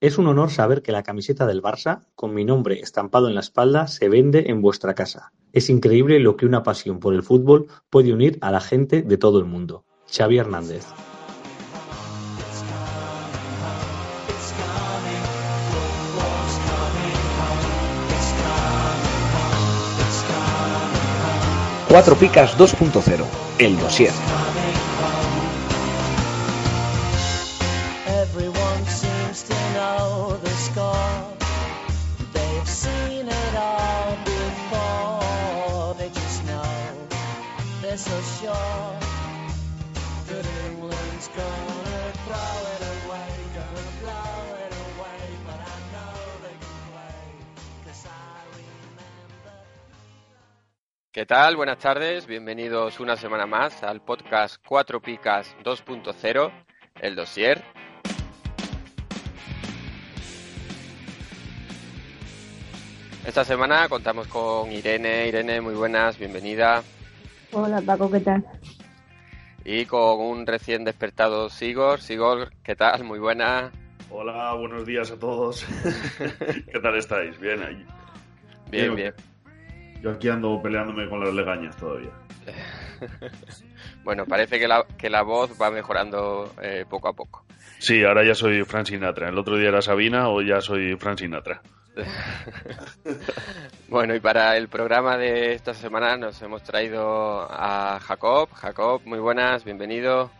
Es un honor saber que la camiseta del Barça, con mi nombre estampado en la espalda, se vende en vuestra casa. Es increíble lo que una pasión por el fútbol puede unir a la gente de todo el mundo. Xavi Hernández. Cuatro Picas 2.0, el dossier. ¿Qué tal? Buenas tardes, bienvenidos una semana más al podcast 4 Picas 2.0, el dossier. Esta semana contamos con Irene. Irene, muy buenas, bienvenida. Hola Paco, ¿qué tal? Y con un recién despertado Sigor. Sigor, ¿qué tal? Muy buena. Hola, buenos días a todos. ¿Qué tal estáis? Bien, ahí. Bien, Bien. bien. Yo aquí ando peleándome con las legañas todavía. Bueno, parece que la, que la voz va mejorando eh, poco a poco. Sí, ahora ya soy Fran Sinatra. El otro día era Sabina o ya soy Fran Sinatra. Bueno, y para el programa de esta semana nos hemos traído a Jacob. Jacob, muy buenas, bienvenido.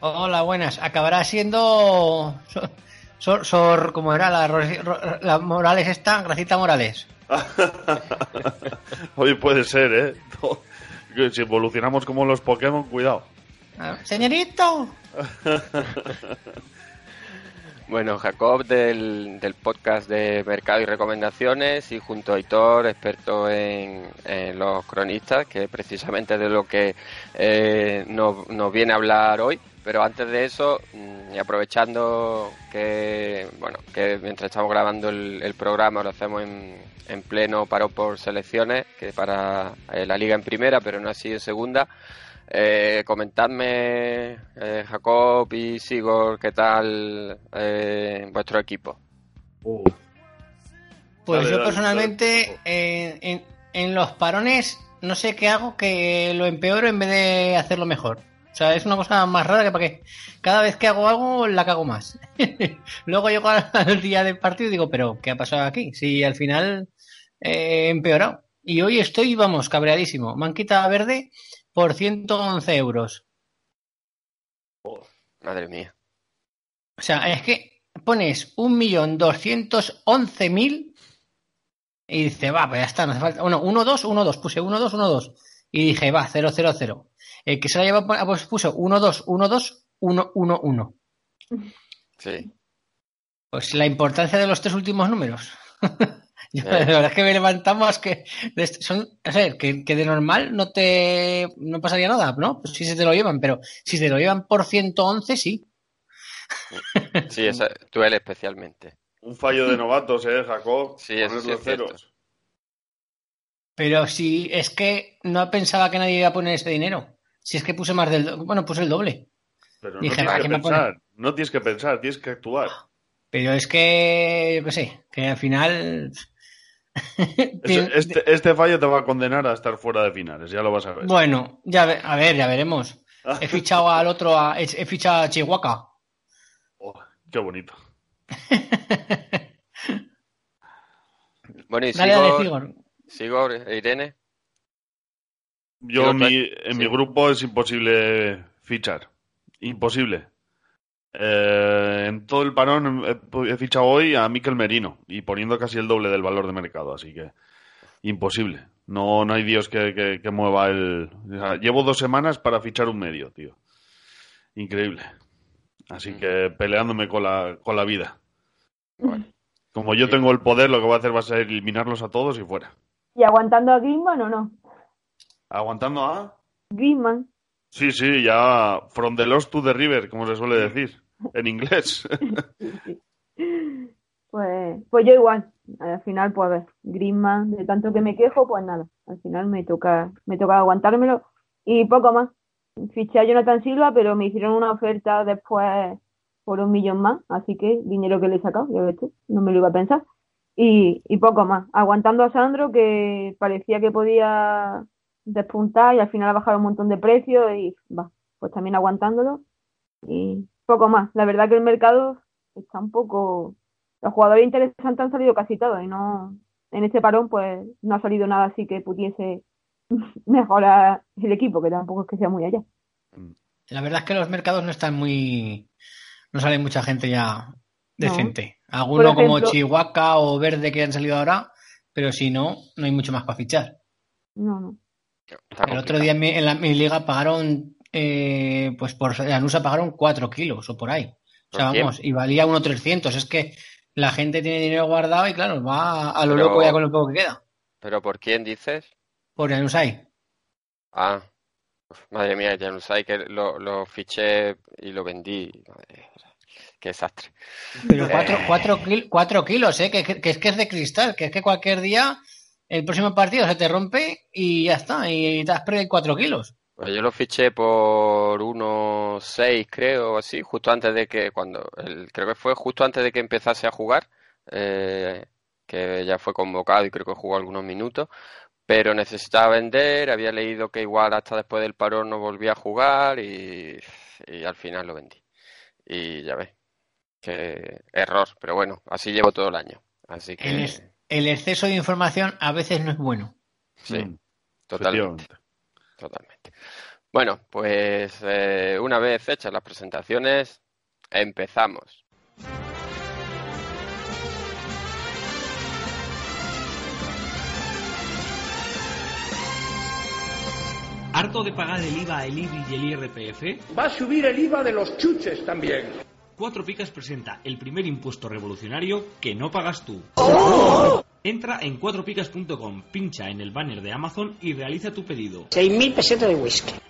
Hola, buenas. Acabará siendo. Sor, Sor- Sor- ¿Cómo era? La, la Morales esta, Gracita Morales. Hoy puede ser, ¿eh? Si evolucionamos como los Pokémon, cuidado. Ah, ¡Señorito! Bueno, Jacob del, del podcast de Mercado y Recomendaciones y junto a Hitor, experto en, en los cronistas, que precisamente de lo que eh, nos, nos viene a hablar hoy. Pero antes de eso, y aprovechando que, bueno, que mientras estamos grabando el, el programa lo hacemos en, en pleno paro por selecciones, que para eh, la liga en primera, pero no así en segunda, eh, comentadme, eh, Jacob y Sigor, ¿qué tal eh, vuestro equipo? Uh, Pues Dale, yo dale, personalmente, dale. eh, en, en los parones, no sé qué hago que lo empeoro en vez de hacerlo mejor. O sea, es una cosa más rara que para que cada vez que hago algo la cago más. Luego llego al, día del partido y digo, pero ¿qué ha pasado aquí? Si al final eh, he empeorado. Y hoy estoy, vamos, cabreadísimo. Me han quitado a verde por 111 euros. Madre mía. O sea, es que pones 1.211.000 y dice, va, pues ya está, no hace falta. Bueno, 1, 2, 1, 2, puse 1, 2, 1, 2. Y dije, va, 0, 0, 0. El que se la lleva, pues puso 1, 2, 1, 2, 1, 1, 1. Sí. Pues la importancia de los tres últimos números. Yo, la verdad es que me levantamos que son, o sea, que, que de normal no te no pasaría nada, ¿no? Pues si se te lo llevan, pero si se te lo llevan por 111, sí. Sí, esa, tú él especialmente. un fallo de novatos, ¿eh, Jacob? Sí, eso sí es cierto. ceros. Pero si es que no pensaba que nadie iba a poner ese dinero. Si es que puse más del, bueno, puse el doble. Pero no Dije, tienes va, que pensar. No tienes que pensar, tienes que actuar. Pero es que, yo qué sé, que al final. Este, este fallo te va a condenar a estar fuera de finales, ya lo vas a ver. Bueno, ya ve- a ver, ya veremos. He fichado al otro, a- he, he fichado a Chihuahua. Oh, qué bonito. Bueno, y Dale, dale, Sigor, Irene. Yo, mi, en sí. mi grupo es imposible fichar. Imposible. Eh, en todo el parón he, he fichado hoy a Miquel Merino y poniendo casi el doble del valor de mercado, así que imposible. No, no hay Dios que, que- que mueva el. o sea, llevo dos semanas para fichar un medio, tío. Increíble. Así que peleándome con la, con la vida. Bueno, Como yo tengo el poder, lo que voy a hacer va a ser eliminarlos a todos y fuera. ¿Y aguantando a Griezmann o no? Aguantando a. Griezmann. Sí, sí, ya from the lost to the river, como se suele decir en inglés. Pues, pues yo igual. Al final, pues a ver, Griezmann, de tanto que me quejo, pues nada. Al final me toca, me toca aguantármelo y poco más. Fiché a Jonathan Silva, pero me hicieron una oferta después por un millón más, así que dinero que le he sacado, ya ves tú, no me lo iba a pensar. Y, y poco más, aguantando a Sandro que parecía que podía despuntar y al final ha bajado un montón de precios y va, pues también aguantándolo y poco más. La verdad que el mercado está un poco... Los jugadores interesantes han salido casi todos y no... En este parón pues no ha salido nada así que pudiese mejorar el equipo, que tampoco es que sea muy allá. La verdad es que los mercados no están muy. No sale mucha gente ya decente. Alguno Por como Chihuahua o Verde que han salido ahora, pero si no, no hay mucho más para fichar. No, no. El otro día en mi, en la, mi liga pagaron, eh, pues por Anusa pagaron 4 kilos o por ahí. O sea, vamos, y valía 1.300. Es que la gente tiene dinero guardado y claro, va a lo Pero- loco ya con lo poco que queda. ¿Pero por quién dices? Por Anusai. Ah, madre mía, sé, que lo, lo fiché y lo vendí. Madre, qué desastre. Pero Eh. 4 cuatro, kil- cuatro kilos, ¿eh? Que es que es de cristal, que es que cualquier día el próximo partido se te rompe y ya está, y te has perdido 4 kilos. Pues yo lo fiché por unos 6, creo, así, justo antes de que, cuando, el, creo que fue justo antes de que empezase a jugar, eh, que ya fue convocado y creo que jugó algunos minutos, pero necesitaba vender, había leído que igual hasta después del parón no volvía a jugar y, y al final lo vendí. Y ya ves, que error, pero bueno, así llevo todo el año. Así que, el exceso de información a veces no es bueno. sí, Mm, totalmente. Totalmente. Bueno, pues eh, una vez hechas las presentaciones, empezamos. ¿Harto de pagar el IVA, el IBI y el IRPF? Va a subir el IVA de los chuches también. Cuatro Picas presenta el primer impuesto revolucionario que no pagas tú. Entra en cuatropicas.com, pincha en el banner de Amazon y realiza tu pedido. 6.000 pesetas de whisky.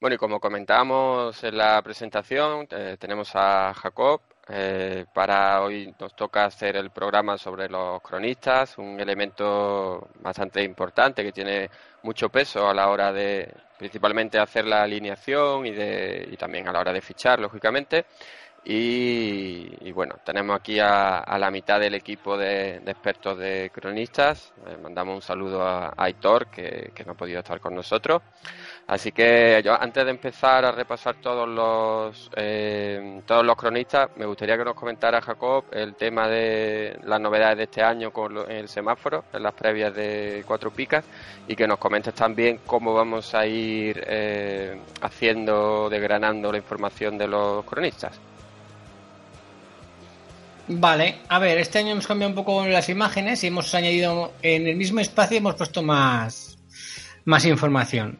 Bueno, y como comentábamos en la presentación, eh, tenemos a Jacob. eh, para hoy nos toca hacer el programa sobre los cronistas, un elemento bastante importante que tiene mucho peso a la hora de, principalmente, hacer la alineación y, de, y también a la hora de fichar, lógicamente. Y, bueno, tenemos aquí a, a la mitad del equipo de, expertos de cronistas. Eh, mandamos un saludo a, Aitor, que, que no ha podido estar con nosotros. Así que yo antes de empezar a repasar todos los eh, todos los cronistas, me gustaría que nos comentara Jacob el tema de las novedades de este año con lo- el semáforo, en las previas de Cuatro Picas, y que nos comentes también cómo vamos a ir eh, haciendo, desgranando la información de los cronistas. Vale, a ver, este año hemos cambiado un poco las imágenes y hemos añadido en el mismo espacio hemos puesto más, más información.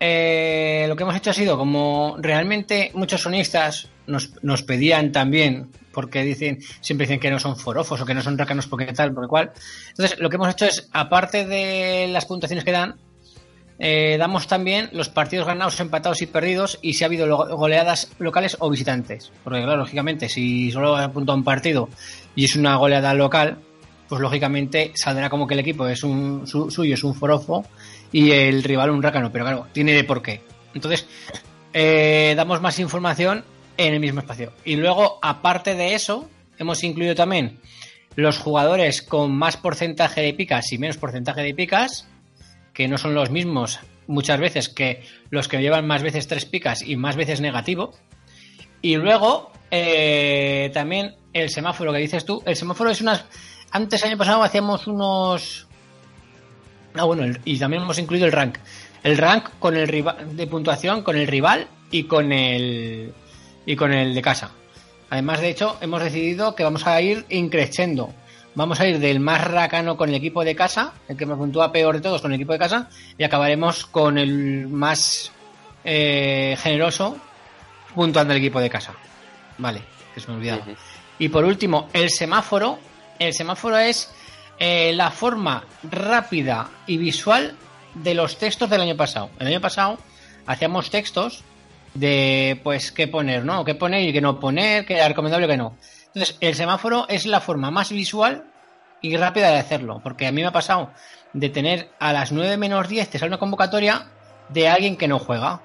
Eh, lo que hemos hecho ha sido como realmente muchos sonistas nos, nos pedían también, porque dicen, siempre dicen que no son forofos o que no son rácanos porque tal, porque cual. Entonces, lo que hemos hecho es, aparte de las puntuaciones que dan, eh, damos también los partidos ganados, empatados y perdidos y si ha habido goleadas locales o visitantes. Porque, claro, lógicamente, si solo apunta un partido y es una goleada local, pues lógicamente saldrá como que el equipo es un su- suyo, es un forofo y el rival un rácano. Pero claro, tiene de por qué. Entonces, eh, damos más información en el mismo espacio. Y luego, aparte de eso, hemos incluido también los jugadores con más porcentaje de picas y menos porcentaje de picas que no son los mismos muchas veces que los que llevan más veces tres picas y más veces negativo. Y luego eh, también el semáforo que dices tú. El semáforo es unas. Antes, año pasado, hacíamos unos. Ah, bueno, y también hemos incluido el rank. El rank con el rival de puntuación, con el rival y con el. y con el de casa. Además, de hecho, hemos decidido que vamos a ir increciendo. Vamos a ir del más racano con el equipo de casa, el que me puntúa peor de todos con el equipo de casa, y acabaremos con el más eh, generoso puntuando el equipo de casa. Vale, que se me olvidaba. Y por último, el semáforo. El semáforo es eh, la forma rápida y visual de los textos del año pasado. El año pasado hacíamos textos de pues qué poner, ¿no? Qué poner y qué no poner, qué era recomendable y qué no. Entonces, el semáforo es la forma más visual y rápida de hacerlo, porque a mí me ha pasado de tener a las 9 menos 10 te sale una convocatoria de alguien que no juega.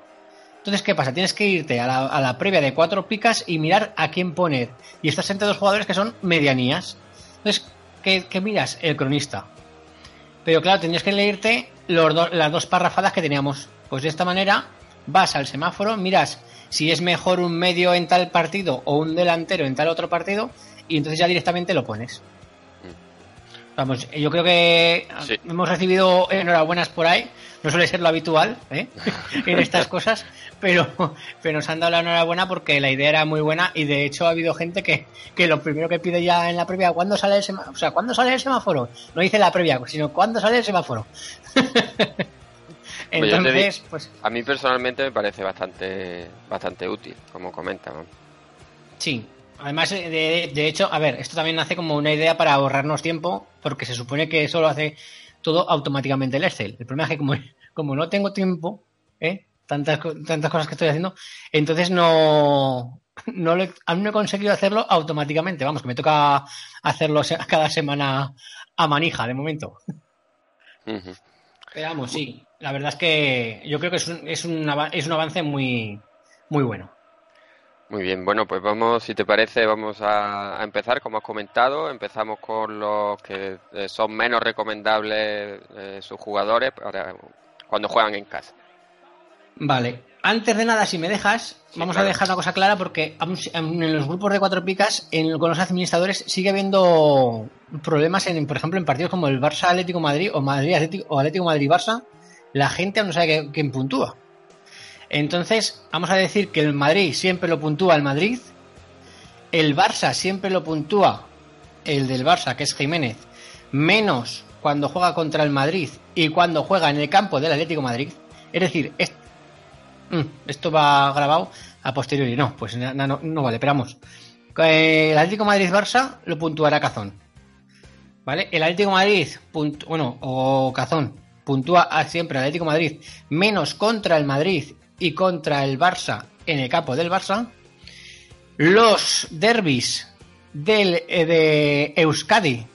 Entonces, ¿qué pasa? Tienes que irte a la, previa de cuatro picas y mirar a quién poner. Y estás entre dos jugadores que son medianías. Entonces, ¿qué, miras? El cronista. Pero claro, tendrías que leerte los las dos parrafadas que teníamos. Pues de esta manera vas al semáforo, miras si es mejor un medio en tal partido o un delantero en tal otro partido y entonces ya directamente lo pones. Vamos, yo creo que Sí. hemos recibido enhorabuenas por ahí. No suele ser lo habitual ¿eh? en estas cosas, pero, pero nos han dado la enhorabuena porque la idea era muy buena y de hecho ha habido gente que, que lo primero que pide ya en la previa, ¿cuándo sale el semáforo? O sea, ¿cuándo sale el semáforo? No dice la previa, sino ¿cuándo sale el semáforo? Entonces, pues A mí personalmente me parece bastante, bastante útil, como comentan. Sí, además, eh, de, de hecho, a ver, esto también nace como una idea para ahorrarnos tiempo, porque se supone que eso lo hace todo automáticamente el Excel. El problema es que como, como no tengo tiempo, ¿eh? tantas, tantas cosas que estoy haciendo, entonces no, no lo he- aún no he conseguido hacerlo automáticamente. Vamos, que me toca hacerlo cada semana a manija, de momento. Pero vamos, sí, la verdad es que yo creo que es un, es un, es un avance muy, muy bueno. Muy bien, bueno, pues vamos, si te parece, vamos a, a empezar, como has comentado. Empezamos con los que eh, son menos recomendables eh, sus jugadores para cuando juegan en casa. Vale, antes de nada, si me dejas, vamos claro. a dejar una cosa clara porque en los grupos de cuatro picas, en- con los administradores, sigue habiendo problemas, en, por ejemplo, en partidos como el Barça Atlético Madrid o Madrid Atlético, o Atlético Madrid Barça, la gente no sabe quién puntúa. Entonces, vamos a decir que el Madrid siempre lo puntúa el Madrid, el Barça siempre lo puntúa el del Barça, que es Jiménez, menos cuando juega contra el Madrid y cuando juega en el campo del Atlético Madrid. Es decir, Mm, esto va grabado a posteriori. No, pues na- no, no vale, esperamos. El Atlético Madrid-Barça lo puntuará Cazón. ¿Vale? El Atlético Madrid, puntu- bueno, o Cazón, puntúa siempre Atlético Madrid menos contra el Madrid y contra el Barça en el campo del Barça. Los derbis del, eh, de Euskadi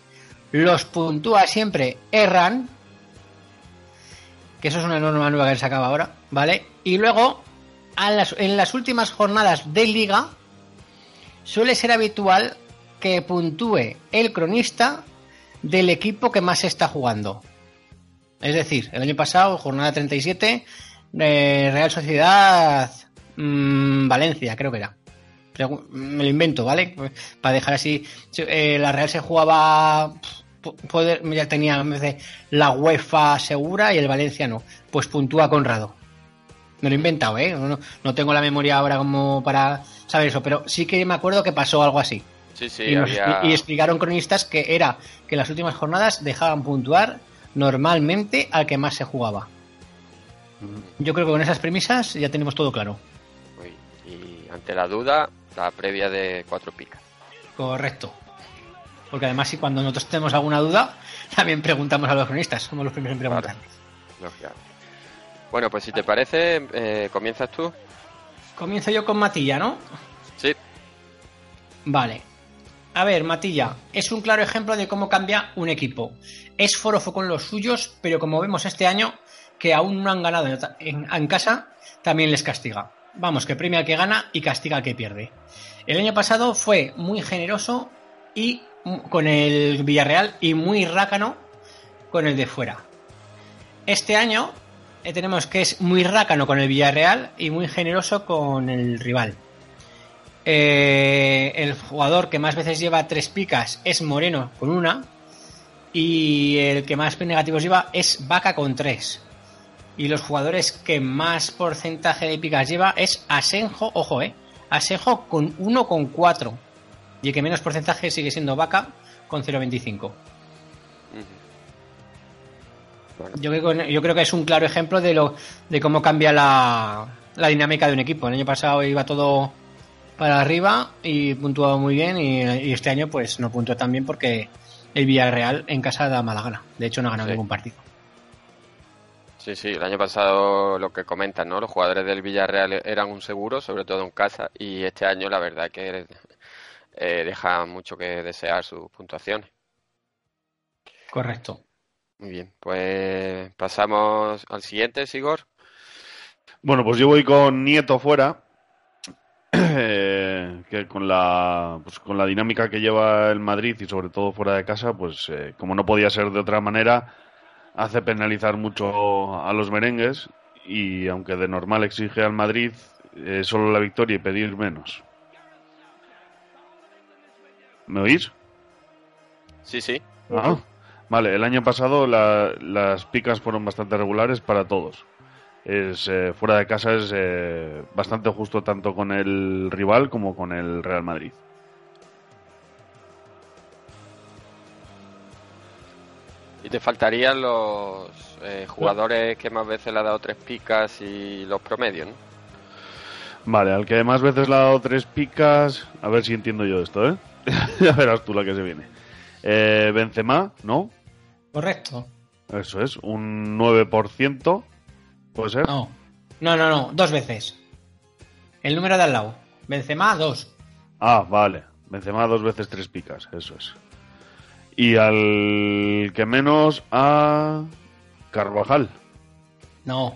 los puntúa siempre Erran, que eso es una norma nueva que se acaba ahora, ¿vale? Y luego, en las últimas jornadas de liga, suele ser habitual que puntúe el cronista del equipo que más está jugando. Es decir, el año pasado, jornada 37, eh, Real Sociedad mm, Valencia, creo que era. Pregu- Me lo invento, ¿vale? Para dejar así. eh, la Real se jugaba. Poder, ya tenía en vez de la UEFA segura y el Valencia no. Pues puntúa Conrado. Me lo he inventado, ¿eh? No, no tengo la memoria ahora como para saber eso, pero sí que me acuerdo que pasó algo así. Sí, sí, y, nos- había... y- y explicaron cronistas que era que en las últimas jornadas dejaban puntuar normalmente al que más se jugaba. Yo creo que con esas premisas ya tenemos todo claro. Uy, Y ante la duda, la previa de cuatro picas. Correcto. Porque además, si cuando nosotros tenemos alguna duda, también preguntamos a los cronistas. Somos los primeros en preguntar. Bueno, pues si te parece, eh, comienzas tú. Comienzo yo con Matilla, ¿no? Sí. Vale. A ver, Matilla, es un claro ejemplo de cómo cambia un equipo. Es forofo con los suyos, pero como vemos este año, que aún no han ganado en, en- casa, también les castiga. Vamos, que premia al que gana y castiga al que pierde. El año pasado fue muy generoso y con el Villarreal y muy rácano con el de fuera. Este año eh, tenemos que es muy rácano con el Villarreal y muy generoso con el rival. Eh, el jugador que más veces lleva tres picas es Moreno con una. Y el que más negativos lleva es Vaca con tres. Y los jugadores que más porcentaje de picas lleva es Asenjo, ojo, eh. Asenjo con 1,4. Y el que menos porcentaje sigue siendo Vaca con 0,25. Yo creo, que- yo creo que es un claro ejemplo de lo de cómo cambia la, la dinámica de un equipo. El año pasado iba todo para arriba y puntuaba muy bien y, y este año pues no puntuó tan bien porque el Villarreal en casa da mala gana. De hecho no ha ganado Sí. ningún partido. Sí, sí, el año pasado lo que comentan, ¿no? Los jugadores del Villarreal eran un seguro, sobre todo en casa, y este año la verdad que eh, deja mucho que desear sus puntuaciones. Correcto. Muy bien, pues pasamos al siguiente, Sigor. Bueno, pues yo voy con Nieto fuera, que con la, pues con la dinámica que lleva el Madrid y sobre todo fuera de casa, pues eh, como no podía ser de otra manera, hace penalizar mucho a los merengues y aunque de normal exige al Madrid eh, solo la victoria y pedir menos. ¿Me oís? Sí, sí. Ah, vale, el año pasado la- las picas fueron bastante regulares para todos. Es, eh, fuera de casa es eh, bastante justo tanto con el rival como con el Real Madrid. Y te faltarían los eh, jugadores que más veces le ha dado tres picas y los promedios, ¿no? Vale, al que más veces le ha dado tres picas, a ver si entiendo yo esto, ¿eh? ya verás tú la que se viene. Eh, Benzema, ¿no? Correcto. Eso es, un 9%, ¿puede ser? No. No, no, no. Dos veces. El número de al lado. Benzema, dos. Ah, vale. Benzema dos veces tres picas, eso es. Y al que menos a Carvajal. No.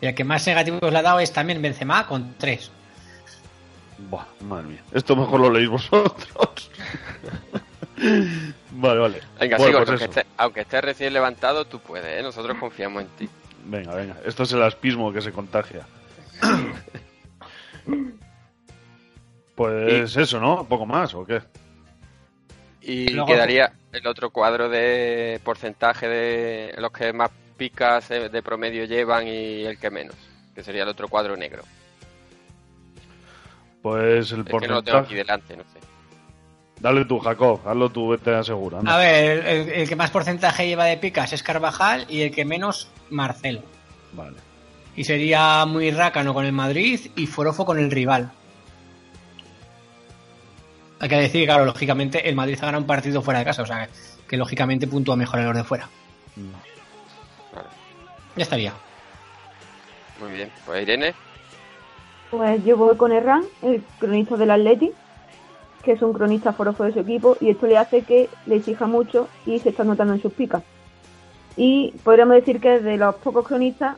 Y el que más negativos le ha dado es también Benzema con tres. Buah, madre mía. Esto mejor lo leéis vosotros. vale, vale. Venga, Bueno, pues aunque, eso. esté- aunque estés recién levantado, tú puedes, ¿eh? Nosotros confiamos en ti. Venga, venga. Esto es el aspismo que se contagia. pues eso, ¿no? ¿Poco más o qué? Y Luego- quedaría el otro cuadro de porcentaje de los que más picas eh, de promedio llevan y el que menos, que sería el otro cuadro negro. Pues el Es que no lo tengo aquí porcentaje. delante, no sé. Dale tú, Jacob. Hazlo tú, vete asegura. anda. A ver, el, el que más porcentaje lleva de picas es Carvajal y el que menos, Marcelo. Vale. Y sería muy rácano con el Madrid y Forofo con el rival. Hay que decir, claro, lógicamente el Madrid ha ganado un partido fuera de casa, o sea que, que lógicamente puntúa mejor en los de fuera. Vale. Ya estaría. Muy bien, pues Irene, Pues yo voy con Herrán, el cronista del Atleti, que es un cronista forofo de su equipo, y esto le hace que le exija mucho y se está notando en sus picas. Y podríamos decir que es de los pocos cronistas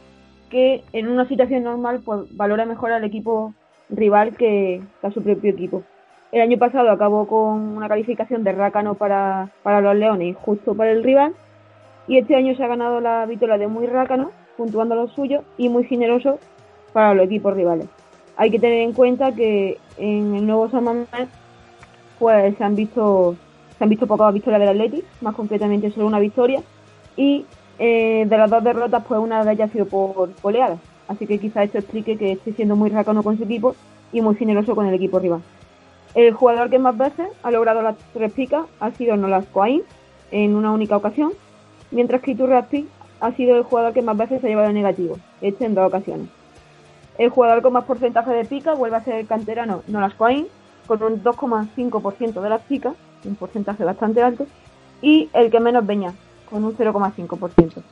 que en una situación normal pues valora mejor al equipo rival que, a su propio equipo. El año pasado acabó con una calificación de rácano para, para los Leones justo para el rival. Y este año se ha ganado la victoria de muy rácano, puntuando lo suyo, y muy generoso para los equipos rivales. Hay que tener en cuenta que en el nuevo San Mamés pues se han visto se han visto pocas victorias del Atleti, más concretamente solo una victoria y eh, de las dos derrotas pues una de ellas ha sido por goleada. Así que quizá esto explique que esté siendo muy rácano con su equipo y muy generoso con el equipo rival. El jugador que más veces ha logrado las tres picas ha sido Nolas Coain en una única ocasión, mientras que Iturraspi ha sido el jugador que más veces se ha llevado negativo, este en dos ocasiones. El jugador con más porcentaje de pica vuelve a ser el canterano Nolas Coain, con un 2,5% de las picas, un porcentaje bastante alto, y el que menos Beña, con un 0,5%.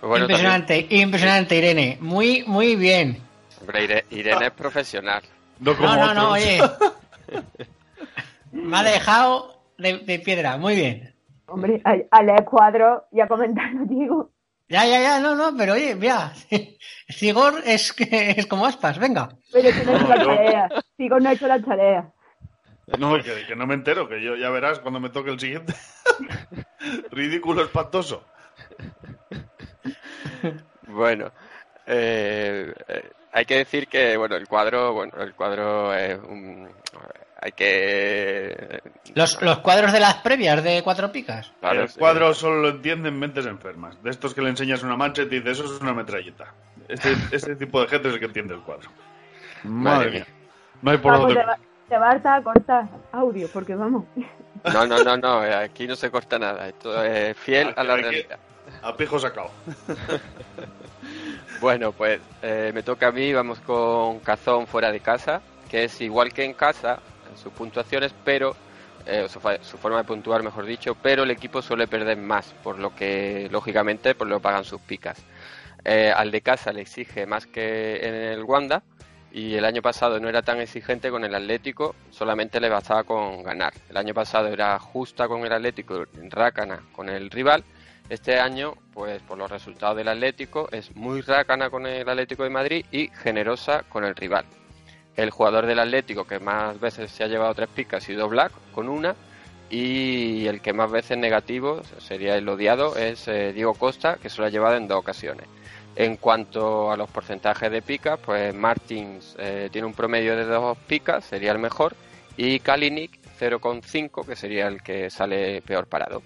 pues bueno, también, impresionante, impresionante, Irene. Muy, muy bien. hombre, Ire- Irene es profesional. No como No, no, oye. Me ha dejado de, de piedra, muy bien. Hombre, al, al leer cuadro y a comentar, no digo. Ya, ya, ya, no, no, pero oye, mira, Sigor es, que- es como aspas, venga. Pero que no he hecho la tarea. Sigo, no he hecho la tarea. No, que, que no me entero, que yo ya verás cuando me toque el siguiente. Ridículo, espantoso. Bueno, eh, eh, hay que decir que bueno el cuadro, bueno el cuadro es un, hay que Los, los cuadros de las previas de cuatro picas. claro, el sí. cuadro solo lo entienden mentes enfermas. De estos que le enseñas una mancha y te dice, eso es una metralleta. Este, este tipo de gente es el que entiende el cuadro. Madre, Madre mía. No hay por Vamos, dónde. te, va, a cortar audio, porque vamos. No, no, no, no, eh, aquí no se corta nada. Esto es fiel a la Aquí- realidad. A pijo sacado. Bueno, pues eh, me toca a mí, vamos con Cazón fuera de casa, que es igual que en casa sus puntuaciones, pero eh, su, su forma de puntuar, mejor dicho, pero el equipo suele perder más, por lo que lógicamente pues lo pagan sus picas. Eh, al de casa le exige más que en el Wanda y el año pasado no era tan exigente con el Atlético, solamente le bastaba con ganar. El año pasado era justa con el Atlético, rácana con el rival. Este año, pues por los resultados del Atlético, es muy rácana con el Atlético de Madrid y generosa con el rival. El jugador del Atlético que más veces se ha llevado tres picas ha sido Black, con una, y el que más veces negativo sería el odiado es eh, Diego Costa, que se lo ha llevado en dos ocasiones. En cuanto a los porcentajes de picas, pues Martins eh, tiene un promedio de dos picas, sería el mejor, y Kalinic 0,5, que sería el que sale peor parado.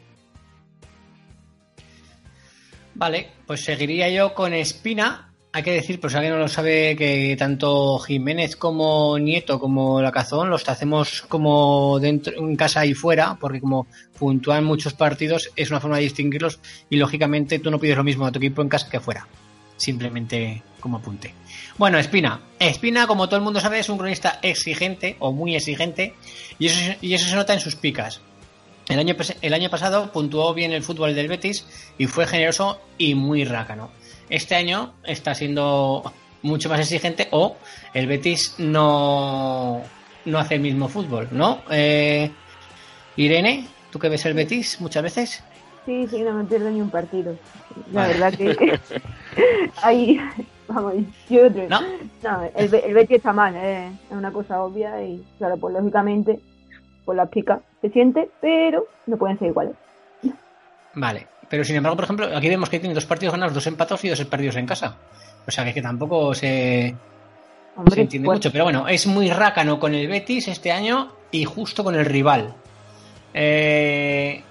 Vale, pues seguiría yo con Espina. Hay que decir, si alguien no lo sabe, que tanto Jiménez como Nieto como la Cazón los hacemos como dentro, en casa y fuera, porque como puntúan muchos partidos, es una forma de distinguirlos y lógicamente tú no pides lo mismo a tu equipo en casa que fuera. Simplemente como apunte. Bueno, Espina. Espina, como todo el mundo sabe, es un cronista exigente o muy exigente y eso, y eso se nota en sus picas. El año, el año pasado puntuó bien el fútbol del Betis y fue generoso y muy rácano. Este año está siendo mucho más exigente o el Betis no, no hace el mismo fútbol, ¿no? Eh, Irene, ¿tú que ves el Betis muchas veces? Sí, sí, no me pierdo ni un partido. La Vale. verdad que ahí, vamos, yo otro. No. No, el, Be- el Betis está mal, eh, es una cosa obvia y claro, pues lógicamente, pues las picas se siente, pero no pueden ser iguales. Vale. Pero sin embargo, por ejemplo, aquí vemos que tiene dos partidos ganados, dos empatos y dos perdidos en casa. O sea que, que tampoco se, Hombre, se entiende pues, mucho. Pero bueno, es muy rácano con el Betis este año y justo con el rival. Eh,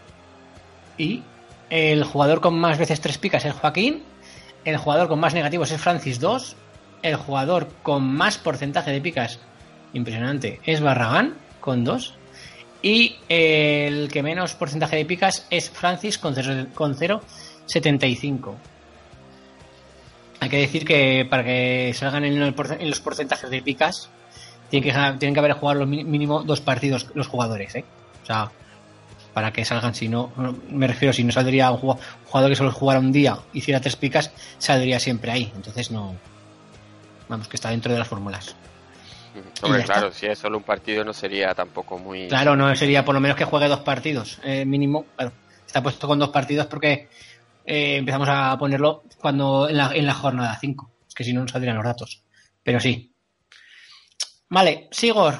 y el jugador con más veces tres picas es Joaquín. El jugador con más negativos es Francis 2. El jugador con más porcentaje de picas, impresionante, es Barragán con 2. Y el que menos porcentaje de picas es Francis con 0,75. Con 0,75. Hay que decir que para que salgan en, los porcentajes de picas, tienen que, haber jugado lo mi- mínimo dos partidos los jugadores, ¿eh? O sea, para que salgan, si no, me refiero, si no saldría un jugador que solo jugara un día, hiciera tres picas, saldría siempre ahí. Entonces no. Vamos, que está dentro de las fórmulas. Hombre, está. claro, si es solo un partido no sería tampoco muy... Claro, no sería por lo menos que juegue dos partidos, eh, mínimo. Claro, está puesto con dos partidos porque eh, empezamos a ponerlo cuando en la, en la jornada 5. Es que si no, no saldrían los datos. Pero sí. Vale, Sigor.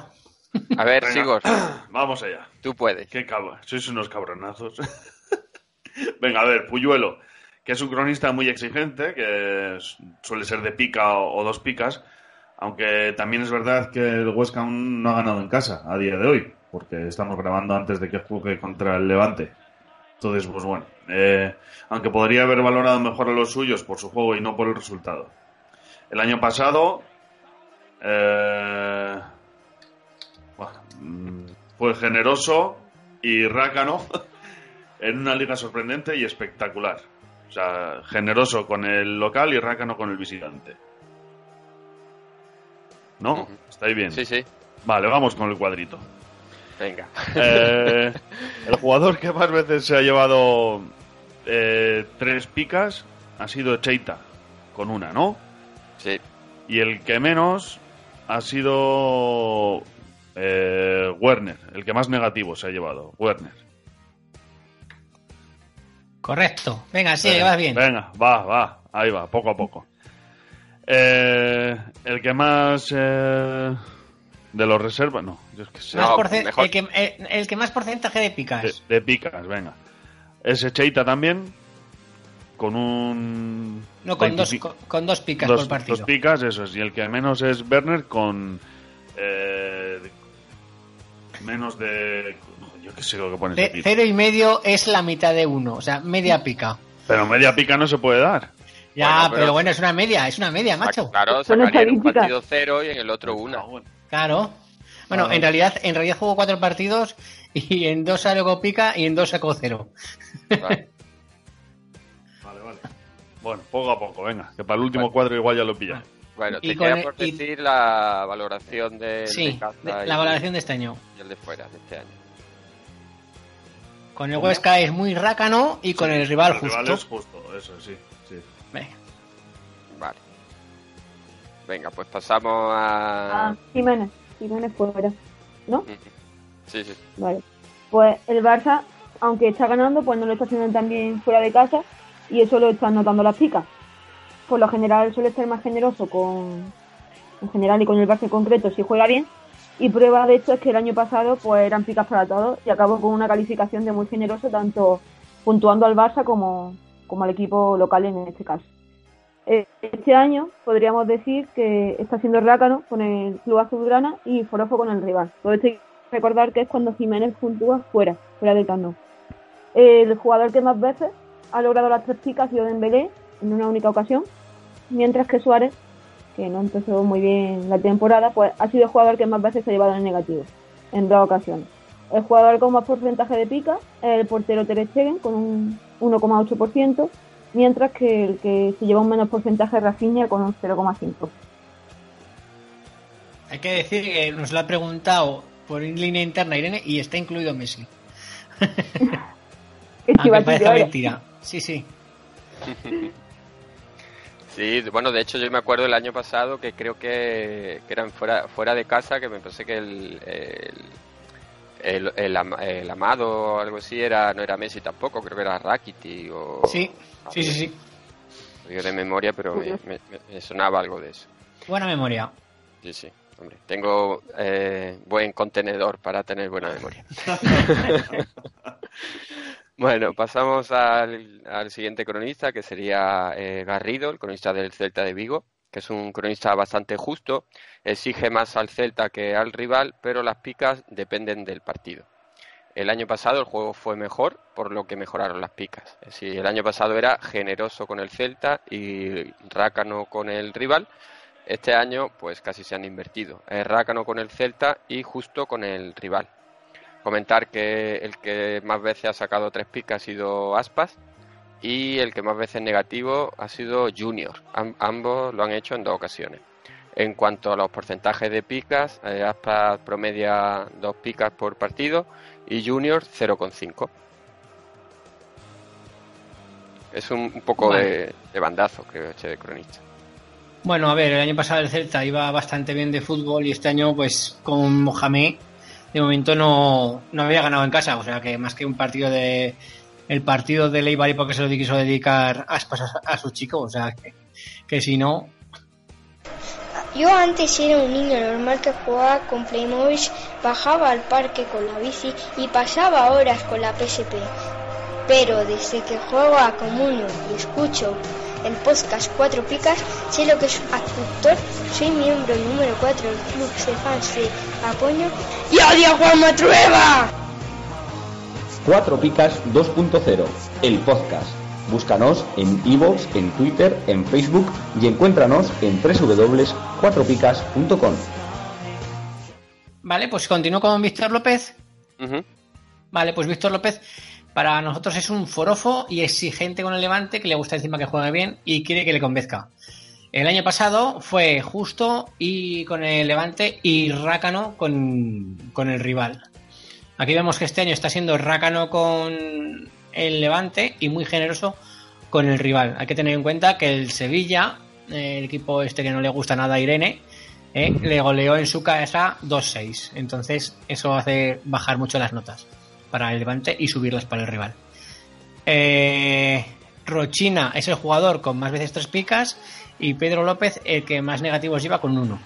A ver, Venga. Sigor, Vamos allá. tú puedes. Qué cabra. Sois unos cabronazos. Venga, a ver, Puyuelo, que es un cronista muy exigente, que es- suele ser de pica o, o dos picas, aunque también es verdad que el Huesca no ha ganado en casa a día de hoy, porque estamos grabando antes de que juegue contra el Levante. Entonces, pues bueno, eh, aunque podría haber valorado mejor a los suyos por su juego y no por el resultado. El año pasado eh, bueno, mm, fue generoso y rácano en una liga sorprendente y espectacular. O sea, generoso con el local y rácano con el visitante. ¿No? Ujú. ¿Estáis bien? Sí, sí, Vale, vamos con el cuadrito. venga. Eh, el jugador que más veces se ha llevado eh, tres picas ha sido Cheita, con una, ¿no? Sí, Y el que menos ha sido eh, Werner, el que más negativo se ha llevado, Werner. Correcto. Venga, sí, Venga, vas bien. Venga, va, va, ahí va, poco a poco. Eh, el que más eh, de los reservas, no, yo es que sé. Más No, el, que, el- el que más porcentaje de picas. De, de picas, venga. Ese Cheita también, con un... no, con dos, 25 con, con dos picas dos, por partido. dos picas, eso es. Y el que menos es Werner con... eh, menos de... Yo qué sé lo que aquí. cero y medio es la mitad de uno, o sea, media pica. Pero media pica no se puede dar. Ya, Bueno, pero... pero- bueno, es una media, es una media, macho. claro, Son sacaría en un estadísticas. partido cero y en el otro una. Ah. Claro. Bueno, Ah. en realidad, en realidad jugó cuatro partidos y en dos sacó pica y en dos sacó cero. Vale. Vale, vale. Bueno, poco a poco, venga, que para el último cuadro igual ya lo pilla. Bueno, te queda el- por y- decir la valoración de, Sí, de casa de- y- la valoración de este año. y el de fuera de este año. Con el Huesca es muy rácano y con el rival El justo. rival es justo, eso sí. Venga. Vale. Venga, pues pasamos a... Ah, Jiménez. Jiménez fuera. ¿No? Sí, sí. Vale. Pues el Barça, aunque está ganando, pues no lo está haciendo tan bien fuera de casa y eso lo están notando las picas. Por lo general suele ser más generoso con en general y con el Barça en concreto si juega bien. Y prueba de esto es que el año pasado pues eran picas para todos y acabó con una calificación de muy generoso tanto puntuando al Barça como, como al equipo local en este caso. Eh, Este año podríamos decir que está siendo rácano con el club azulgrana y forofo con el rival. Todo esto hay que recordar que es cuando Jiménez puntúa fuera, fuera del Camp Nou. El jugador que más veces ha logrado las tres picas ha sido Dembélé en una única ocasión, mientras que Suárez, que no empezó muy bien la temporada, pues ha sido el jugador que más veces se ha llevado en negativo, en dos ocasiones. El jugador con más porcentaje de picas es el portero Ter Stegen con un 1,8%, mientras que el que se lleva un menos porcentaje es Rafinha con un 0,5%. Hay que decir que nos lo ha preguntado por línea interna Irene y está incluido Messi. Aunque parezca oro. mentira. Sí, sí. Sí, bueno, de hecho yo me acuerdo el año pasado que creo que, que eran fuera, fuera de casa, que me parece que el, el, el, el ama- el amado o algo así era, no era Messi tampoco, creo que era Rakiti o... Sí, sí, sí, sí. Yo de memoria, pero me, me- me sonaba algo de eso. Buena memoria. Sí, sí, hombre, tengo eh, buen contenedor para tener buena memoria. Bueno, pasamos al, al siguiente cronista, que sería eh, Garrido, el cronista del Celta de Vigo, que es un cronista bastante justo, exige más al Celta que al rival, pero las picas dependen del partido. El año pasado el juego fue mejor, por lo que mejoraron las picas. Decir, el año pasado era generoso con el Celta y rácano con el rival. Este año, pues casi se han invertido. Rácano con el Celta y justo con el rival. Comentar que el que más veces ha sacado tres picas ha sido Aspas y el que más veces negativo ha sido Junior. Am- ambos lo han hecho en dos ocasiones. En cuanto a los porcentajes de picas, eh, Aspas promedia dos picas por partido y Junior 0,5. Es un, un poco de, de bandazo, creo, este de cronista. Bueno, a ver, el año pasado el Celta iba bastante bien de fútbol y este año, pues con Mohamed, de momento no, no había ganado en casa. O sea que más que un partido de. El partido de Leibar y porque se lo quiso dedicar Aspas a, a su chico. O sea que, si no. Yo antes era un niño normal que jugaba con Playmobil, bajaba al parque con la bici y pasaba horas con la PSP. Pero desde que juego a Comunio y escucho el podcast Cuatro Picas, sé lo que es actor, soy miembro número 4 del club de fans de Apoño y odio a Juan Matrueva. Cuatro Picas 2.0, el podcast. Búscanos en iVoox, en Twitter, en Facebook y encuéntranos en www.cuatropicas.com. Vale, pues continúo con Víctor López. Vale, pues Víctor López para nosotros es un forofo y exigente con el Levante que le gusta encima que juegue bien y quiere que le convenzca. El año pasado fue justo y con el Levante y rácano con, con el rival. Aquí vemos que este año está siendo rácano con el Levante y muy generoso con el rival. Hay que tener en cuenta que el Sevilla, el equipo este que no le gusta nada a Irene, eh, le goleó en su casa 2-6. Entonces eso hace bajar mucho las notas para el Levante y subirlas para el rival. Eh, Rochina es el jugador con más veces tres picas y Pedro López el que más negativos lleva con uno.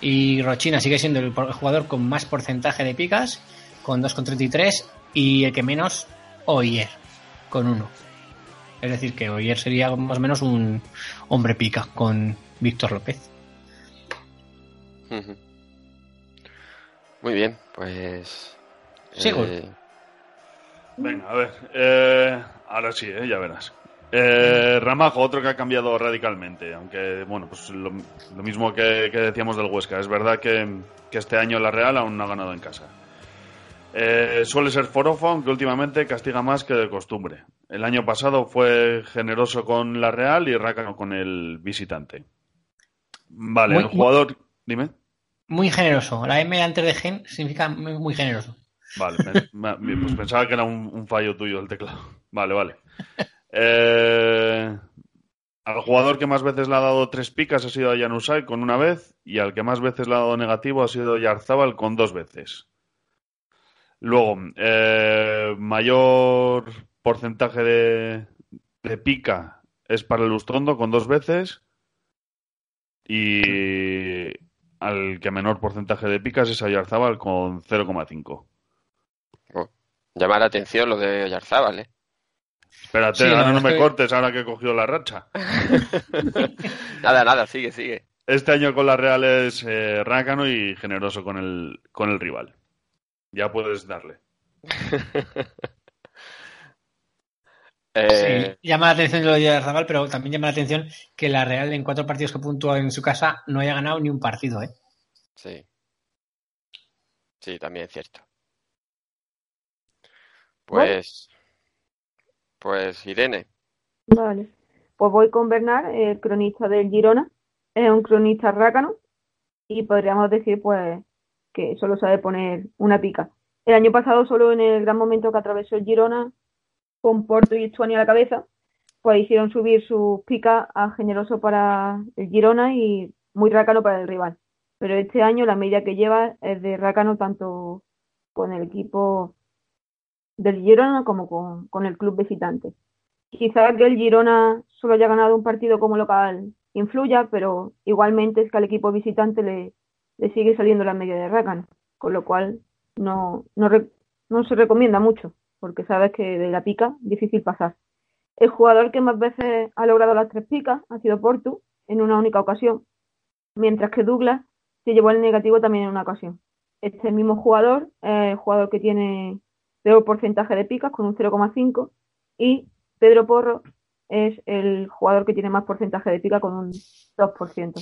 Y Rochina sigue siendo el jugador con más porcentaje de picas con 2,33 y el que menos Oyer con uno. Es decir, que Oyer sería más o menos un hombre pica con Víctor López. Muy bien, pues. Sigo. eh, Venga, a ver. eh, ahora sí, eh, ya verás. Eh, Ramajo, otro que ha cambiado radicalmente, aunque, bueno, pues lo, lo mismo que, que decíamos del Huesca. Es verdad que, que este año la Real aún no ha ganado en casa. Eh, suele ser forofo, aunque últimamente castiga más que de costumbre. El año pasado fue generoso con la Real y rácano con el visitante. Vale, Muy- el jugador. Dime. Muy generoso. La M antes de gen significa muy, muy generoso. Vale, pues pensaba que era un, un fallo tuyo el teclado. Vale, vale. Eh, al jugador que más veces le ha dado tres picas ha sido a Janusay con una vez y al que más veces le ha dado negativo ha sido Yarzábal con dos veces. Luego, eh, mayor porcentaje de, de pica es para el Lustrondo con dos veces y al que menor porcentaje de picas es a Yarzábal con 0,5. Llama la atención lo de Oyarzábal, ¿eh? Espérate, Sí, ahora no me que- cortes, ahora que he cogido la racha. Nada, nada, sigue, sigue. Este año con la Real es eh, rácano y generoso con el, con el rival. Ya puedes darle. Eh, Sí, llama la atención lo de Zabal, pero también llama la atención que la Real en cuatro partidos que puntúa en su casa no haya ganado ni un partido, ¿eh? Sí. Sí, también es cierto. Pues. Pues Irene. Vale. Pues voy con Bernard, el cronista del Girona. Es un cronista rácano y podríamos decir pues que solo sabe poner una pica. El año pasado, solo en el gran momento que atravesó el Girona, con Porto y Estuani a la cabeza, pues hicieron subir sus picas a generoso para el Girona y muy rácano para el rival. Pero este año la media que lleva es de rácano tanto con el equipo del Girona como con, con el club visitante. Quizás que el Girona solo haya ganado un partido como local influya, pero igualmente es que al equipo visitante le, le sigue saliendo la media de rácano, con lo cual no, no, re- no se recomienda mucho, porque sabes que de la pica difícil pasar. El jugador que más veces ha logrado las tres picas ha sido Portu, en una única ocasión, mientras que Douglas se llevó el negativo también en una ocasión. Este mismo jugador es el jugador que tiene peor porcentaje de picas con un 0,5 y Pedro Porro es el jugador que tiene más porcentaje de pica con un 2%.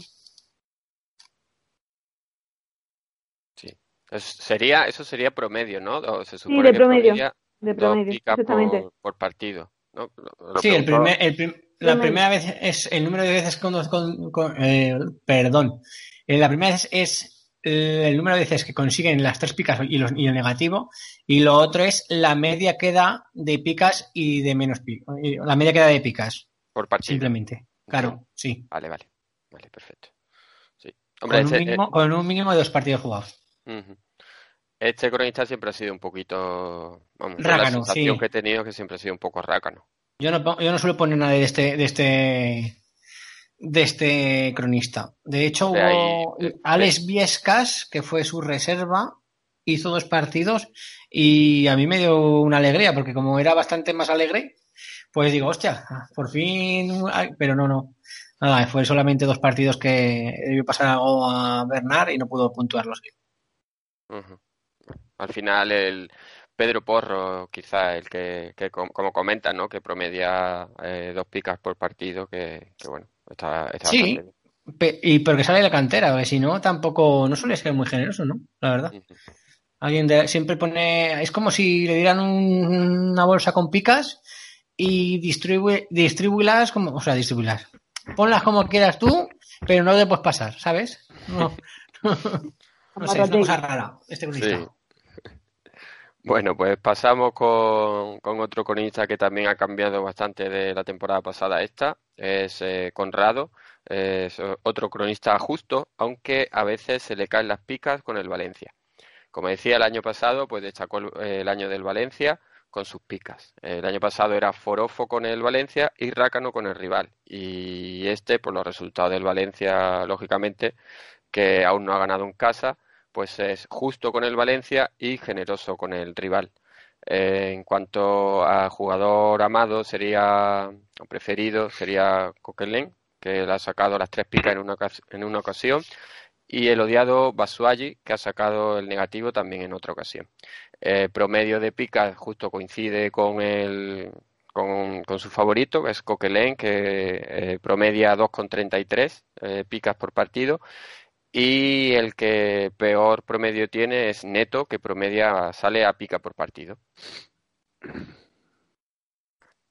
Es- sería, eso sería promedio, ¿no? O se Sí, de que promedio, de promedio, exactamente. por, por partido. ¿no? Lo- lo Sí, el primer, el prim- la Promedio. primera vez es el número de veces con, con- con- eh, perdón. Eh, la primera vez es eh, el número de veces que consiguen las tres picas y, los- y el negativo. Y lo otro es la media que da de picas y de menos picas. La media que da de picas, Por partido. simplemente. Claro, sí. Vale, vale. Vale, perfecto. Sí. Con un, mínimo, con un mínimo de dos partidos jugados. eh, ujú. Este cronista siempre ha sido un poquito. Vamos, yo la Rácano, sensación sí. que he tenido es que siempre ha sido un poco rácano. Yo no, yo no suelo poner nada de este, de este, de este cronista. De hecho, De ahí, hubo Alex Viescas, que fue su reserva, hizo dos partidos y a mí me dio una alegría, porque como era bastante más alegre, pues digo, hostia, por fin, pero no, no. Nada, fue solamente dos partidos que debió pasar algo a Bernard y no pudo puntuarlos bien. Al final, el Pedro Porro, quizá el que, que com- como comenta, ¿no? Que promedia eh, dos picas por partido, que, que bueno, está, está Sí, bastante bien. pe- y porque sale de la cantera, porque si no, tampoco, no suele ser muy generoso, ¿no? La verdad. Alguien de- siempre pone, es como si le dieran un- una bolsa con picas y distribu distribúelas como, o sea, distribuirlas. Ponlas como quieras tú, pero no te puedes pasar, ¿sabes? No, no sé, es una cosa rara este. Sí. Bueno, pues pasamos con, otro cronista que también ha cambiado bastante de la temporada pasada a esta, es eh, Conrado, es otro cronista justo, aunque a veces se le caen las picas con el Valencia. Como decía el año pasado, pues destacó el, el año del Valencia con sus picas. El año pasado era Forofo con el Valencia y Rácano con el rival. Y este, por los resultados del Valencia, lógicamente, que aún no ha ganado en casa, pues es justo con el Valencia y generoso con el rival. Eh, en cuanto a jugador amado, sería o preferido, sería Coquelin, que le ha sacado las tres picas en una, en una ocasión, y el odiado Basuagi, que ha sacado el negativo también en otra ocasión. Eh, promedio de picas justo coincide con el con, con su favorito, que es Coquelin, que eh, promedia 2,33 eh, picas por partido, Y el que peor promedio tiene es Neto, que promedia, sale a pica por partido.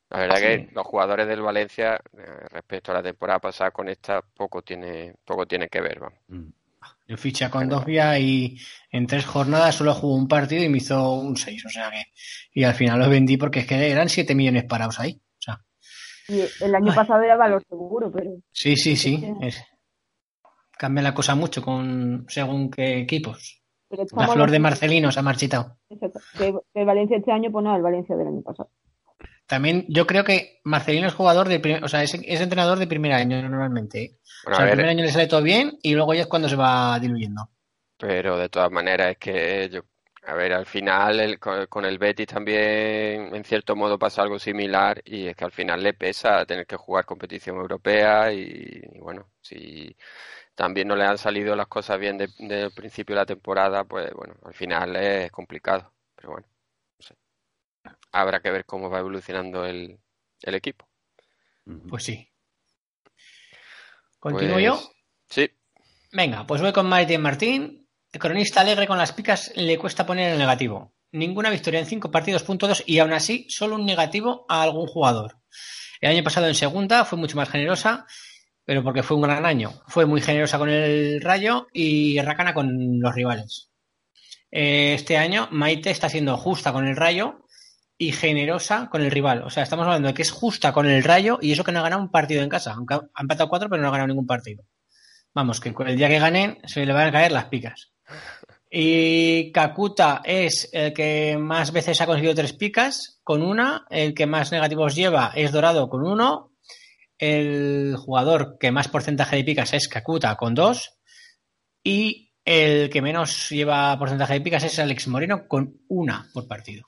La verdad Sí. que los jugadores del Valencia, eh, respecto a la temporada pasada con esta, poco tiene, poco tiene que ver. vamos. Yo fiché con Dogbia y en tres jornadas solo jugó un partido y me hizo un 6. O sea que. Y al final los vendí porque es que eran 7 millones parados ahí. O sea, Y el año pasado era valor seguro, pero sí, sí, sí. es- Cambia la cosa mucho con según qué equipos. pero La flor de Marcelino se ha marchitado. Exacto. El Valencia este año, pues no, el Valencia del año pasado. También yo creo que Marcelino es jugador de primer, o sea, es, es entrenador de primer año normalmente. ¿eh? Bueno, o sea, a el primer año le sale todo bien y luego ya es cuando se va diluyendo. Pero de todas maneras es que yo, a ver, al final el- con, con el Betis también en cierto modo pasa algo similar y es que al final le pesa tener que jugar competición europea y, y bueno, si también no le han salido las cosas bien de- desde el principio de la temporada, pues bueno, al final es complicado. Pero bueno, no sé. Habrá que ver cómo va evolucionando el, el equipo. Pues sí. ¿Continúo Pues, yo? Sí. Venga, pues voy con Martín Martín. El cronista alegre con las picas le cuesta poner el negativo. Ninguna victoria en cinco partidos, punto dos, y aún así solo un negativo a algún jugador. El año pasado en segunda fue mucho más generosa, pero porque fue un gran año. Fue muy generosa con el Rayo y Racana con los rivales. Eh, Este año Maite está siendo justa con el Rayo y generosa con el rival. O sea, estamos hablando de que es justa con el Rayo y eso que no ha ganado un partido en casa. Aunque ha empatado cuatro, pero no ha ganado ningún partido. Vamos, que el día que ganen se le van a caer las picas. Y Kakuta es el que más veces ha conseguido tres picas con una. El que más negativos lleva es Dorado con uno. El jugador que más porcentaje de picas es Kakuta con dos. Y el que menos lleva porcentaje de picas es Alex Moreno con una por partido.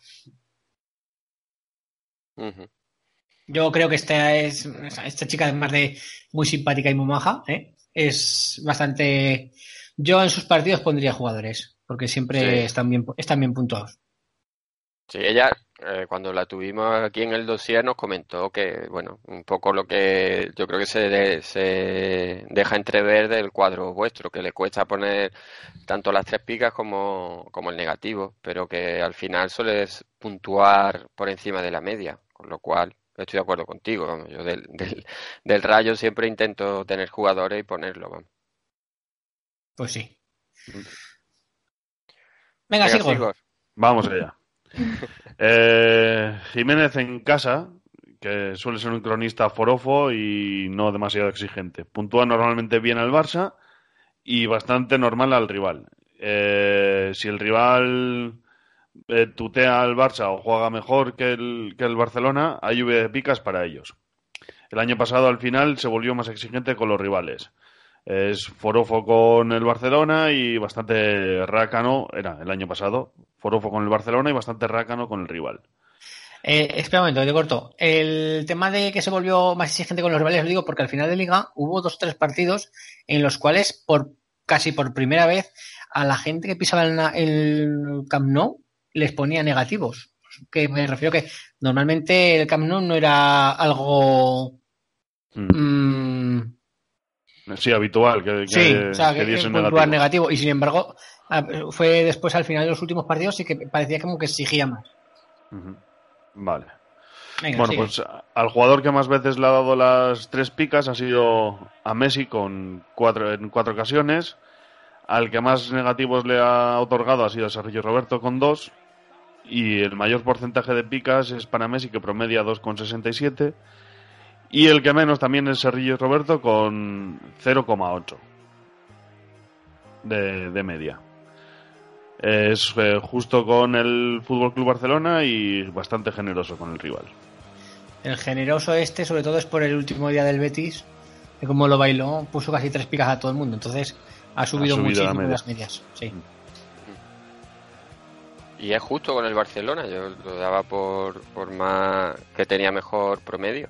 Yo creo que esta es esta chica además de muy simpática y muy maja, ¿eh? es bastante. Yo en sus partidos pondría jugadores porque siempre Sí. están bien están bien puntuados. Sí, ella eh, cuando la tuvimos aquí en el dossier nos comentó que, bueno, un poco lo que yo creo que se, de- se deja entrever del cuadro vuestro, que le cuesta poner tanto las tres picas como, como el negativo, pero que al final sueles puntuar por encima de la media, con lo cual estoy de acuerdo contigo, vamos, yo del, del, del Rayo siempre intento tener jugadores y ponerlo, vamos. Pues sí. Venga, Venga, Sigor. Sigor. Vamos allá. Eh, Jiménez en casa, que suele ser un cronista forofo y no demasiado exigente. Puntúa normalmente bien al Barça y bastante normal al rival. Eh, si el rival eh, tutea al Barça o juega mejor que el, que el Barcelona, hay lluvia de picas para ellos. El año pasado al final se volvió más exigente con los rivales. Es forofo con el Barcelona y bastante rácano, era el año pasado, forofo con el Barcelona y bastante rácano con el rival. Eh, espera un momento, te corto. El tema de que se volvió más exigente con los rivales, lo digo porque al final de liga hubo dos o tres partidos en los cuales, por casi por primera vez, a la gente que pisaba el, el Camp Nou les ponía negativos. Que me refiero que normalmente el Camp Nou no era algo. mm, Sí, habitual que, que, sí, o sea, que que, diesen negativo. negativo. Y sin embargo, a- fue después al final de los últimos partidos sí que parecía como que exigía más. Vale. Venga, bueno, sigue. pues al jugador que más veces le ha dado las tres picas ha sido a Messi con cuatro, en cuatro ocasiones. Al que más negativos le ha otorgado ha sido a Sergio Roberto con dos. Y el mayor porcentaje de picas es para Messi que promedia 2,67. Y el que menos también es Sergio Roberto con 0,8 de, de media. Es eh, justo con el Fútbol Club Barcelona y bastante generoso con el rival. El generoso este, sobre todo, es por el último día del Betis, que como lo bailó, puso casi tres picas a todo el mundo. Entonces, ha subido, subido la muchísimo media. las medias. Sí. Y es justo con el Barcelona, yo lo daba por, por más que tenía mejor promedio.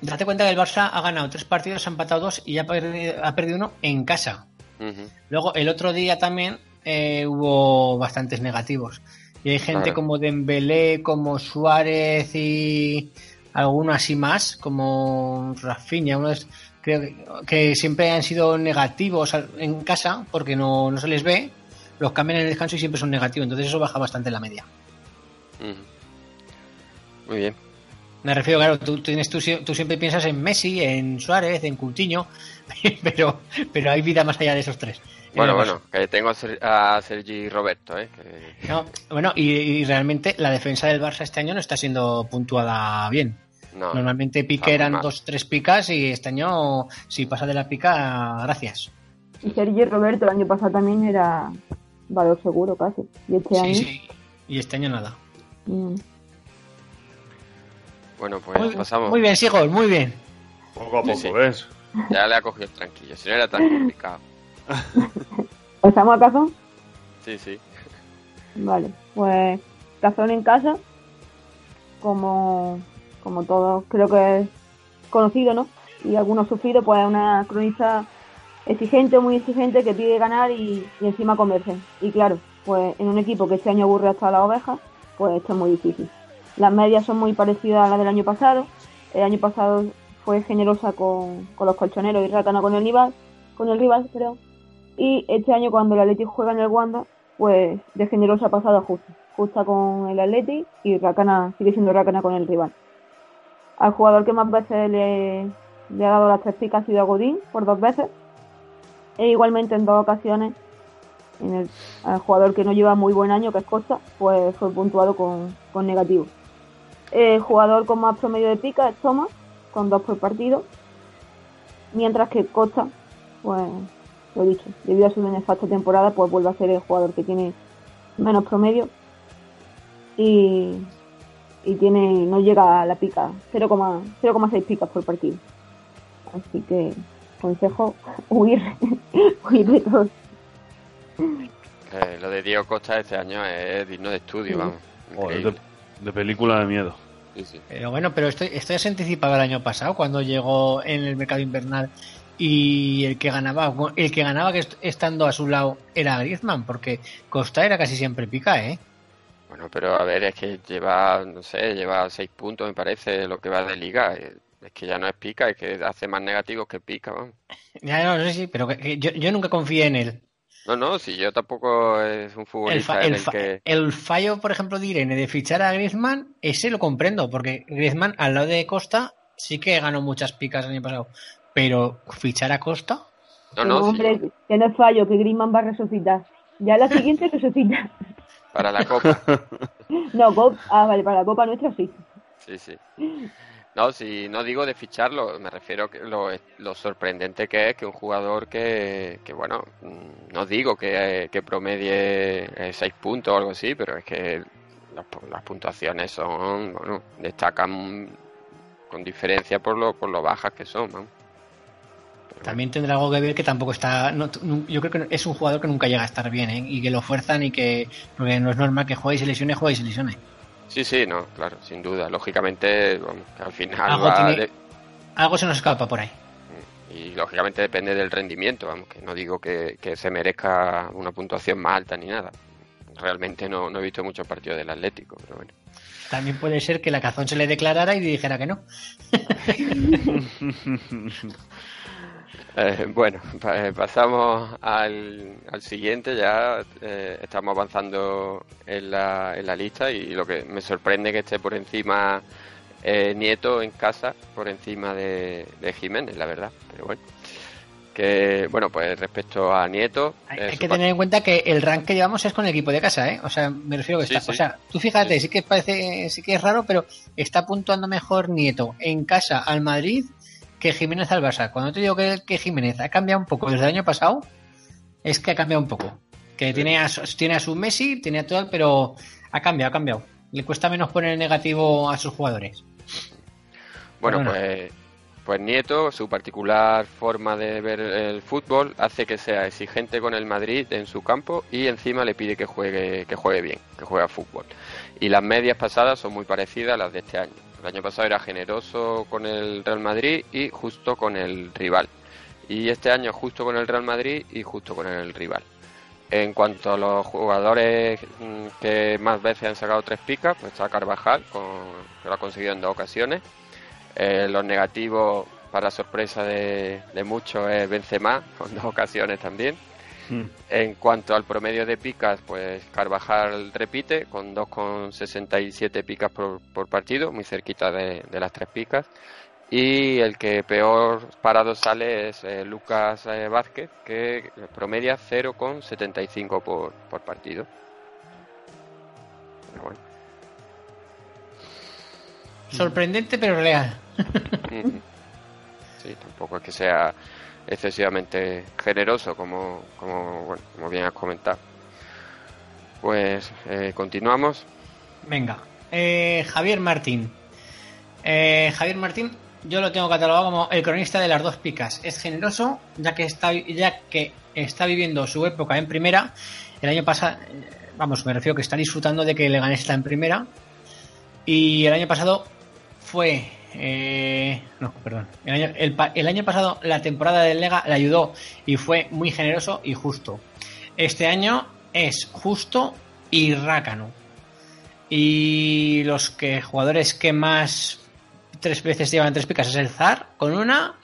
Date cuenta que el Barça ha ganado tres partidos, ha empatado dos y ha perdido, ha perdido uno en casa. Luego, el otro día también eh, hubo bastantes negativos. Y hay gente como Dembélé, como Suárez y alguno así más, como Rafinha, creo que, que siempre han sido negativos en casa porque no, no se les ve, los cambian en el descanso y siempre son negativos, entonces eso baja bastante la media. Muy bien. Me refiero, claro, tú, tienes, tú, tú siempre piensas en Messi, en Suárez, en Coutinho, pero, pero hay vida más allá de esos tres. Bueno, Eh, bueno, que tengo a Ser- a Sergi Roberto, ¿eh? Que- No, bueno, y, y realmente la defensa del Barça este año no está siendo puntuada bien. No, Normalmente pique eran mal. dos, tres picas y este año, si pasa de la pica, gracias. Y Sergi Roberto el año pasado también era valor seguro casi. Y este Sí, año. sí. Y este año nada. mm, Bueno, pues Muy, pasamos. muy bien, Sigol, muy bien. Poco a poco, sí. ¿ves? Ya le ha cogido el tranquillo, si no era tan complicado. ¿Pasamos a Cazón? Sí, sí. Vale, pues Cazón en casa, como, como todos creo que es conocido, ¿no? Y algunos sufrido, pues es una cronista exigente, muy exigente, que pide ganar y, y encima comerse. Y claro, pues en un equipo que este año aburre hasta la oveja, pues esto es muy difícil. Las medias son muy parecidas a las del año pasado. El año pasado fue generosa con, con los colchoneros y rácana con el rival, con el rival, perdón. Y este año cuando el Atleti juega en el Wanda, pues de generosa ha pasado a justa. Justa con el Atleti y Racana sigue siendo Racana con el rival. Al jugador que más veces le, ha dado las tres picas ha sido a Godín por dos veces. E igualmente en dos ocasiones en el, jugador que no lleva muy buen año, que es Costa, pues fue puntuado con, con negativo. El jugador con más promedio de pica es Thomas, con dos por partido. Mientras que Costa, pues lo dicho, debido a su nefasta temporada, pues vuelve a ser el jugador que tiene menos promedio y, y tiene no llega a la pica, 0,6 0,6 picas por partido. Así que consejo huir, huir de todos. Eh, lo de Diego Costa este año es digno de estudio, Sí. vamos. Increíble. De, película de miedo. Sí, sí. Pero bueno, pero esto, esto ya se anticipaba el año pasado cuando llegó en el mercado invernal y el que ganaba, el que ganaba que est- estando a su lado era Griezmann, porque Costa era casi siempre pica, ¿eh? Bueno, pero a ver, es que lleva, no sé, lleva seis puntos, me parece, lo que va de liga. Eh, Es que ya no es pica, es que hace más negativos que pica, vamos. Ya no sé si, pero que- que yo, yo nunca confié en él. No, no, si yo tampoco es un El, futbolista fa- en el el fa- que... el fallo, por ejemplo, de Irene de fichar a Griezmann, ese lo comprendo, porque Griezmann al lado de Costa sí que ganó muchas picas el año pasado, pero fichar a Costa, No, no, sí, hombre, que no es fallo, que Griezmann va a resucitar. Ya la siguiente resucita. para la Copa. No, Cop- ah, vale, para la Copa nuestra sí. Sí, sí. No, si no digo de ficharlo, me refiero que lo, lo sorprendente que es que un jugador que, que bueno, mm, no digo que, que promedie eh, seis puntos o algo así, pero es que las, las puntuaciones son, bueno, destacan con diferencia por lo, por lo bajas que son, también tendrá algo que ver que tampoco está. no- yo creo que es un jugador que nunca llega a estar bien, ¿eh? y que lo fuerzan y que. Porque no es normal que juegue y se lesione, juegue y se lesione. Sí, sí, no, claro, sin duda. Lógicamente, vamos, que al final Algo va tiene- de- Algo se nos escapa por ahí. y lógicamente depende del rendimiento, vamos, que no digo que, que se merezca una puntuación más alta ni nada. Realmente no, no he visto muchos partidos del Atlético, pero bueno. También puede ser que la cazón se le declarara y dijera que no. Eh, bueno, eh, pasamos al, al siguiente, ya eh, estamos avanzando en la, en la lista y lo que me sorprende que esté por encima eh, Nieto en casa, por encima de, de Jiménez, la verdad, pero bueno. Que, bueno, pues respecto a Nieto... Hay, que tener en cuenta que el rank que llevamos es con el equipo de casa, ¿eh? O sea, me refiero que Sí, está. sí. O sea, tú fíjate, sí que parece, sí que es raro, pero está puntuando mejor Nieto en casa al Madrid que Jiménez al Barça. Cuando te digo que, que Jiménez ha cambiado un poco desde el año pasado, es que ha cambiado un poco. Que tiene a, su- tiene a su Messi, tiene a todo, pero ha cambiado, ha cambiado. Le cuesta menos poner negativo a sus jugadores. Bueno, pues, pues Nieto, su particular forma de ver el fútbol hace que sea exigente con el Madrid en su campo y encima le pide que juegue, que juegue bien, que juegue a fútbol. Y las medias pasadas son muy parecidas a las de este año. El año pasado era generoso con el Real Madrid y justo con el rival. Y este año justo con el Real Madrid y justo con el rival. En cuanto a los jugadores mm, que más veces han sacado tres picas, pues está Carvajal, con, que lo ha conseguido en dos ocasiones. Eh, los negativos, para sorpresa de, de muchos, es Benzema, con dos ocasiones también. Mm. En cuanto al promedio de picas, pues Carvajal repite con 2,67 picas por, por partido, muy cerquita de, de las tres picas. Y el que peor parado sale es eh, Lucas eh, Vázquez, que promedia 0,75 por, por partido. Pero bueno. Sorprendente pero real. Sí, tampoco es que sea excesivamente generoso, como, como, bueno, como bien has comentado. Pues eh, continuamos. Venga, eh, Javier Martín. Eh, Javier Martín, yo lo tengo catalogado como el cronista de las dos picas. Es generoso, ya que está, ya que está viviendo su época en primera. El año pasado, vamos, me refiero que está disfrutando de que Leganés está en primera. Y el año pasado fue. Eh, no, perdón. El año, pasado la temporada del Lega le ayudó y fue muy generoso y justo. Este año es justo y rácano. Y los que jugadores que más tres veces llevan tres picas es el Zar con una,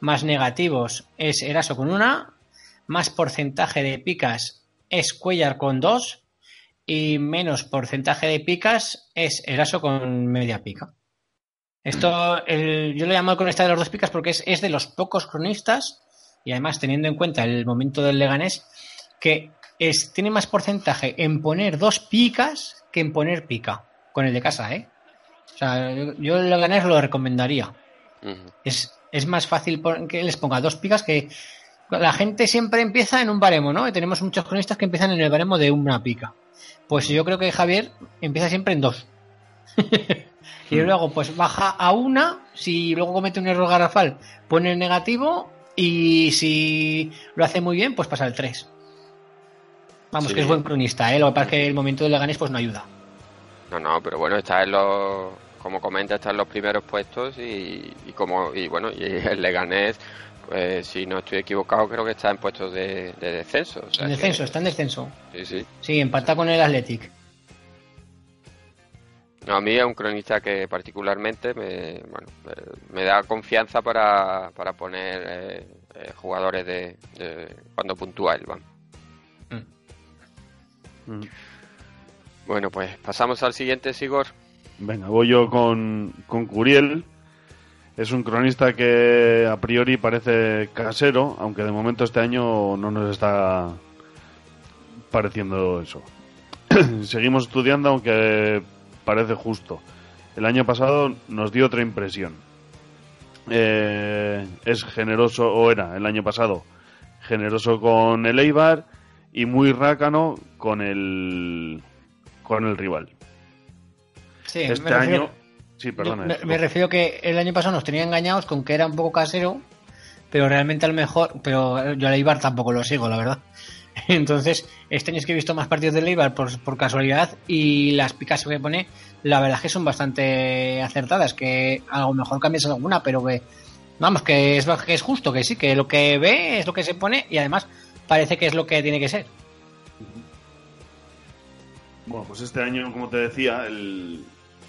más negativos es Eraso con una, más porcentaje de picas es Cuellar con dos y menos porcentaje de picas es Eraso con media pica. Esto el- yo lo llamo el cronista de las dos picas porque es, es de los pocos cronistas y además teniendo en cuenta el momento del Leganés que es, tiene más porcentaje en poner dos picas que en poner pica con el de casa, ¿eh? O sea, yo, yo el Leganés lo recomendaría. Es, es más fácil que les ponga dos picas que la gente siempre empieza en un baremo, ¿no? Y tenemos muchos cronistas que empiezan en el baremo de una pica. Pues yo creo que Javier empieza siempre en dos. y luego pues baja a una, si luego comete un error garrafal, pone el negativo y si lo hace muy bien, pues pasa al 3. Vamos, Sí. que es buen cronista, ¿eh? Lo que pasa es que el momento de Leganés pues no ayuda. No, no, pero bueno, está en los, como comenta, está en los primeros puestos y, y como y bueno, y el Leganés, pues si no estoy equivocado, creo que está en puestos de, de descenso. o sea En que- descenso, está en descenso. sí, sí. Sí, empata con el Athletic. No, a mí es un cronista que particularmente me, bueno, me, da confianza para, para poner eh, eh, jugadores de, de cuando puntúa él, vamos. Mm. Bueno, pues pasamos al siguiente, Sigor. Venga, voy yo con, con Curiel. Es un cronista que a priori parece casero, aunque de momento este año no nos está pareciendo eso. Seguimos estudiando, aunque parece justo. El año pasado nos dio otra impresión. Eh, es generoso, o era el año pasado, generoso con el Eibar y muy rácano con el, con el rival. Sí, este me refiero- año... Sí, perdona. me, eso. me refiero que el año pasado nos tenía engañados con que era un poco casero, pero realmente al mejor, pero yo al Eibar tampoco lo sigo, la verdad. Entonces, este año es que he visto más partidos del Eibar por, casualidad y las picas que pone, la verdad es que son bastante acertadas, que a lo mejor cambias alguna, pero que, vamos, que es, que es justo, que sí, que lo que ve es lo que se pone y además parece que es lo que tiene que ser. Bueno, pues este año, como te decía, el-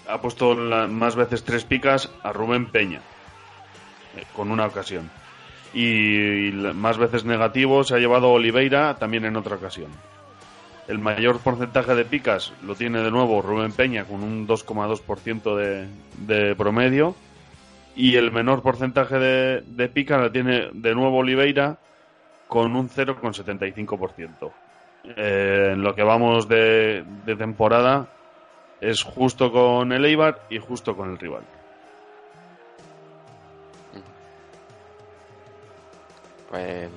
ha puesto más veces tres picas a Rubén Peña, eh, con una ocasión. Y, más veces negativo se ha llevado Oliveira también en otra ocasión. El mayor porcentaje de picas lo tiene de nuevo Rubén Peña con un 2,2% de, de promedio. Y el menor porcentaje de, de picas la tiene de nuevo Oliveira con un 0,75%. Eh, en lo que vamos de, de temporada es justo con el Eibar y justo con el rival. Pues,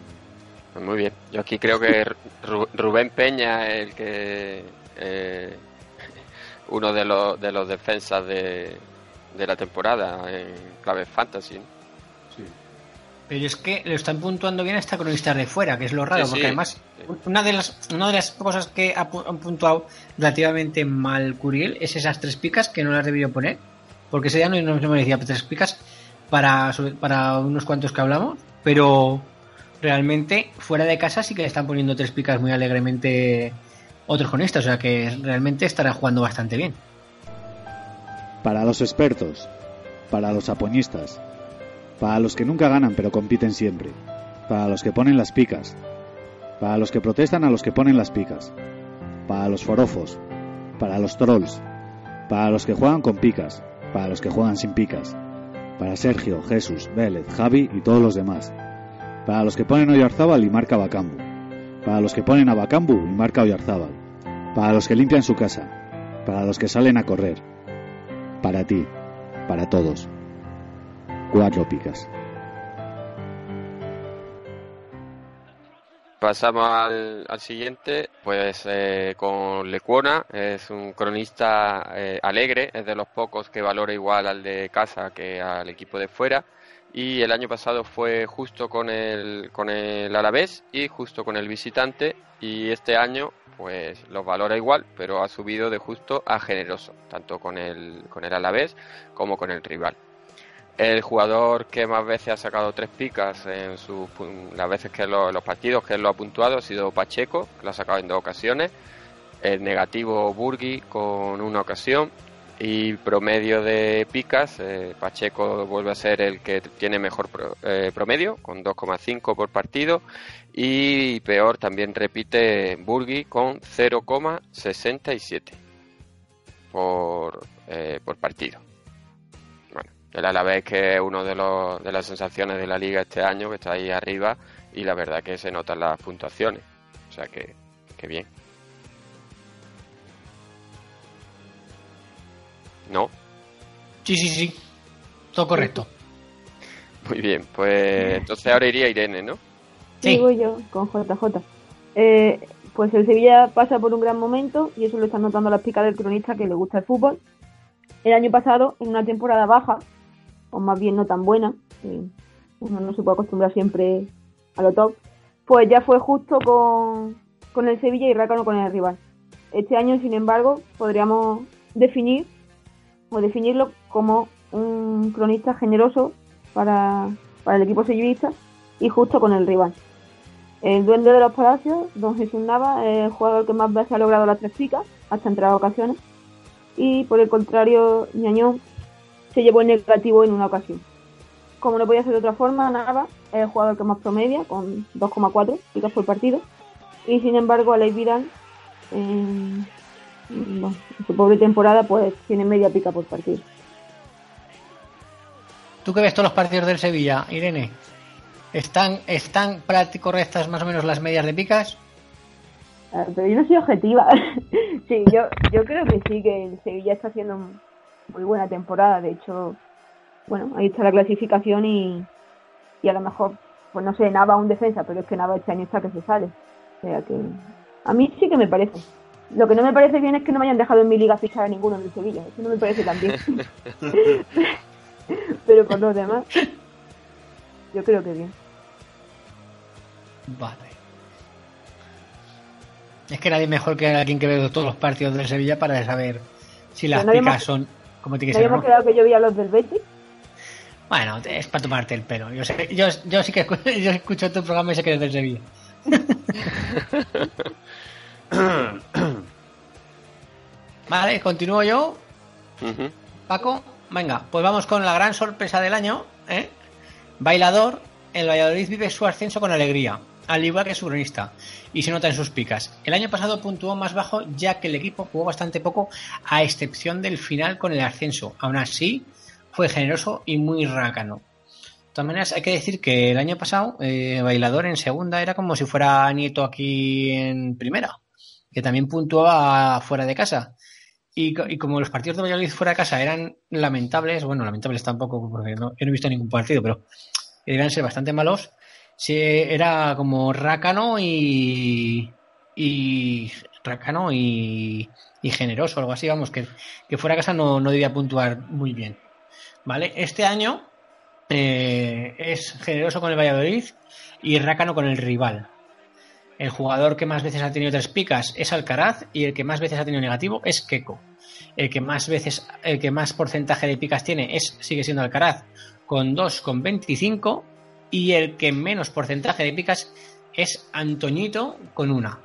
pues muy bien. Yo aquí creo que Ru- Rubén Peña es el que eh, uno de los de los defensas de, de la temporada en clave fantasy. ¿no? Pero es que lo están puntuando bien hasta cronistas de fuera, que es lo raro, Sí, porque sí. además una de las una de las cosas que han puntuado relativamente mal Curiel es esas tres picas que no las debió poner, porque ese día no, no se merecía tres picas para, sobre- para unos cuantos que hablamos, pero realmente fuera de casa sí que le están poniendo tres picas muy alegremente otros cronistas, o sea que realmente estará jugando bastante bien. Para los expertos, para los apoñistas, para los que nunca ganan pero compiten siempre, para los que ponen las picas, para los que protestan a los que ponen las picas, para los forofos, para los trolls, para los que juegan con picas, para los que juegan sin picas, para Sergio, Jesús, Vélez, Javi y todos los demás, para los que ponen Oyarzábal y marca Bacambu, para los que ponen a Bacambu y marca Oyarzábal, para los que limpian su casa, para los que salen a correr, para ti, para todos. Cuatro picas. Pasamos al, siguiente, pues eh, con Lecuona, es un cronista eh, alegre, es de los pocos que valora igual al de casa que al equipo de fuera. Y el año pasado fue justo con el, con el Alavés y justo con el visitante. Y este año, pues los valora igual, pero ha subido de justo a generoso, tanto con el, con el Alavés como con el rival. El jugador que más veces ha sacado tres picas en las veces que lo- los partidos que lo ha puntuado ha sido Pacheco, que lo ha sacado en dos ocasiones. El negativo Burgui con una ocasión. Y promedio de picas, eh, Pacheco vuelve a ser el que tiene mejor pro- eh, promedio, con 2,5 por partido. Y peor también repite Burgui con 0,67 por, eh, por partido. Bueno, el Alavés que es uno de, los, de las sensaciones de la liga este año, que está ahí arriba, y la verdad que se notan las puntuaciones. O sea que, que bien. ¿No? Sí, sí, sí. Todo correcto. Muy bien, pues entonces ahora iría Irene, ¿no? Digo yo, con JJ. Eh, pues el Sevilla pasa por un gran momento y eso lo están notando las picas del cronista que le gusta el fútbol. El año pasado, en una temporada baja, o más bien no tan buena, uno no se puede acostumbrar siempre a lo top, pues ya fue justo con, con el Sevilla y Rácano con el rival. Este año, sin embargo, podríamos definir o definirlo como un cronista generoso para, para el equipo sevillista y justo con el rival. El duende de los palacios, don Jesús Nava, es el jugador que más veces ha logrado las tres picas, hasta en tres ocasiones. Y por el contrario, Ñañón se llevó el negativo en una ocasión. Como no podía ser de otra forma, Nava es el jugador que más promedia, con 2,4 picas por partido. Y sin embargo, Alex Vidal, en, bueno, su pobre temporada, pues tiene media pica por partido. ¿Tú que ves todos los partidos del Sevilla, Irene? ¿Están, están ti correctas más o menos las medias de picas? Ah, Pero yo no soy objetiva. sí, yo, yo creo que sí, que el Sevilla está haciendo muy buena temporada. De hecho, bueno, ahí está la clasificación y, y a lo mejor, pues no sé, Nava un defensa, pero es que Nava este año está que se sale. O sea que a mí sí que me parece. Lo que no me parece bien es que no me hayan dejado en mi liga fichar a ninguno del Sevilla. Eso no me parece tan bien. pero por los demás, yo creo que bien. Vale. Es que nadie mejor que alguien que ve todos los partidos del Sevilla para saber si las picas habíamos- son como tiene ¿No que ser. habíamos ¿no? quedado que yo vi a los del Betis? Bueno, es para tomarte el pelo. Yo, sé, yo, yo sí que escu- yo escucho tu programa y sé que eres del Sevilla. Vale, continúo yo. Paco, venga, pues vamos con la gran sorpresa del año, ¿eh? Bailador, el Valladolid vive su ascenso con alegría, al igual que su cronista, y se nota en sus picas. El año pasado puntuó más bajo ya que el equipo jugó bastante poco, a excepción del final con el ascenso. Aún así, fue generoso y muy rácano. De todas maneras, hay que decir que el año pasado, eh, Bailador en segunda era como si fuera Nieto aquí en primera, que también puntuaba fuera de casa. Y, co- y como los partidos de Valladolid fuera de casa eran lamentables, bueno, lamentables tampoco, porque no, yo no he visto ningún partido, pero debían ser bastante malos, se, era como rácano y. rácano y. generoso, algo así, vamos, que, que fuera de casa no, no debía puntuar muy bien. ¿Vale? Este año eh, es generoso con el Valladolid y rácano con el rival. El jugador que más veces ha tenido tres picas es Alcaraz y el que más veces ha tenido negativo es Keco. El que más veces, el que más porcentaje de picas tiene es sigue siendo Alcaraz con 2 con 25 Y el que menos porcentaje de picas es Antoñito con una.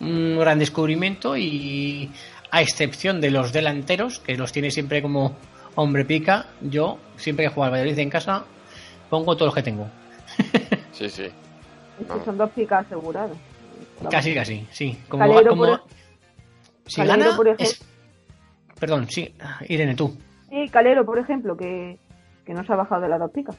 Un gran descubrimiento y a excepción de los delanteros, que los tiene siempre como hombre pica, yo siempre que juego al Valladolid en casa pongo todos los que tengo. Sí, sí. Es que son dos picas aseguradas. Casi, casi, sí. Como, Calero, como- por- si Calero, gana, por ejemplo. es- Perdón, sí. Irene, tú. Sí, Calero, por ejemplo, que, que no se ha bajado de las dos picas.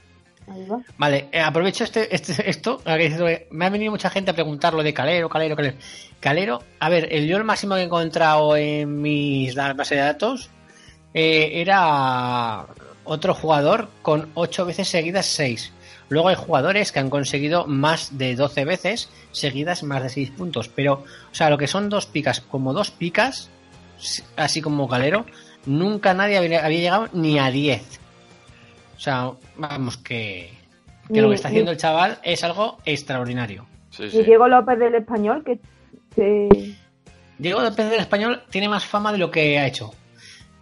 Ahí va. Vale, eh, aprovecho este, este- esto. que eh, Me ha venido mucha gente a preguntar lo de Calero, Calero, Calero. Calero, a ver, el yo el máximo que he encontrado en mis da- base de datos eh, era otro jugador con 8 veces seguidas 6. Luego hay jugadores que han conseguido más de 12 veces seguidas más de 6 puntos. Pero, o sea, lo que son dos picas, como dos picas, así como Calero, nunca nadie había, había llegado ni a 10. O sea, vamos, que, que Ni- lo que está haciendo ni- el chaval es algo extraordinario. Sí, Y Diego López del Español, que, que Diego López del Español tiene más fama de lo que ha hecho.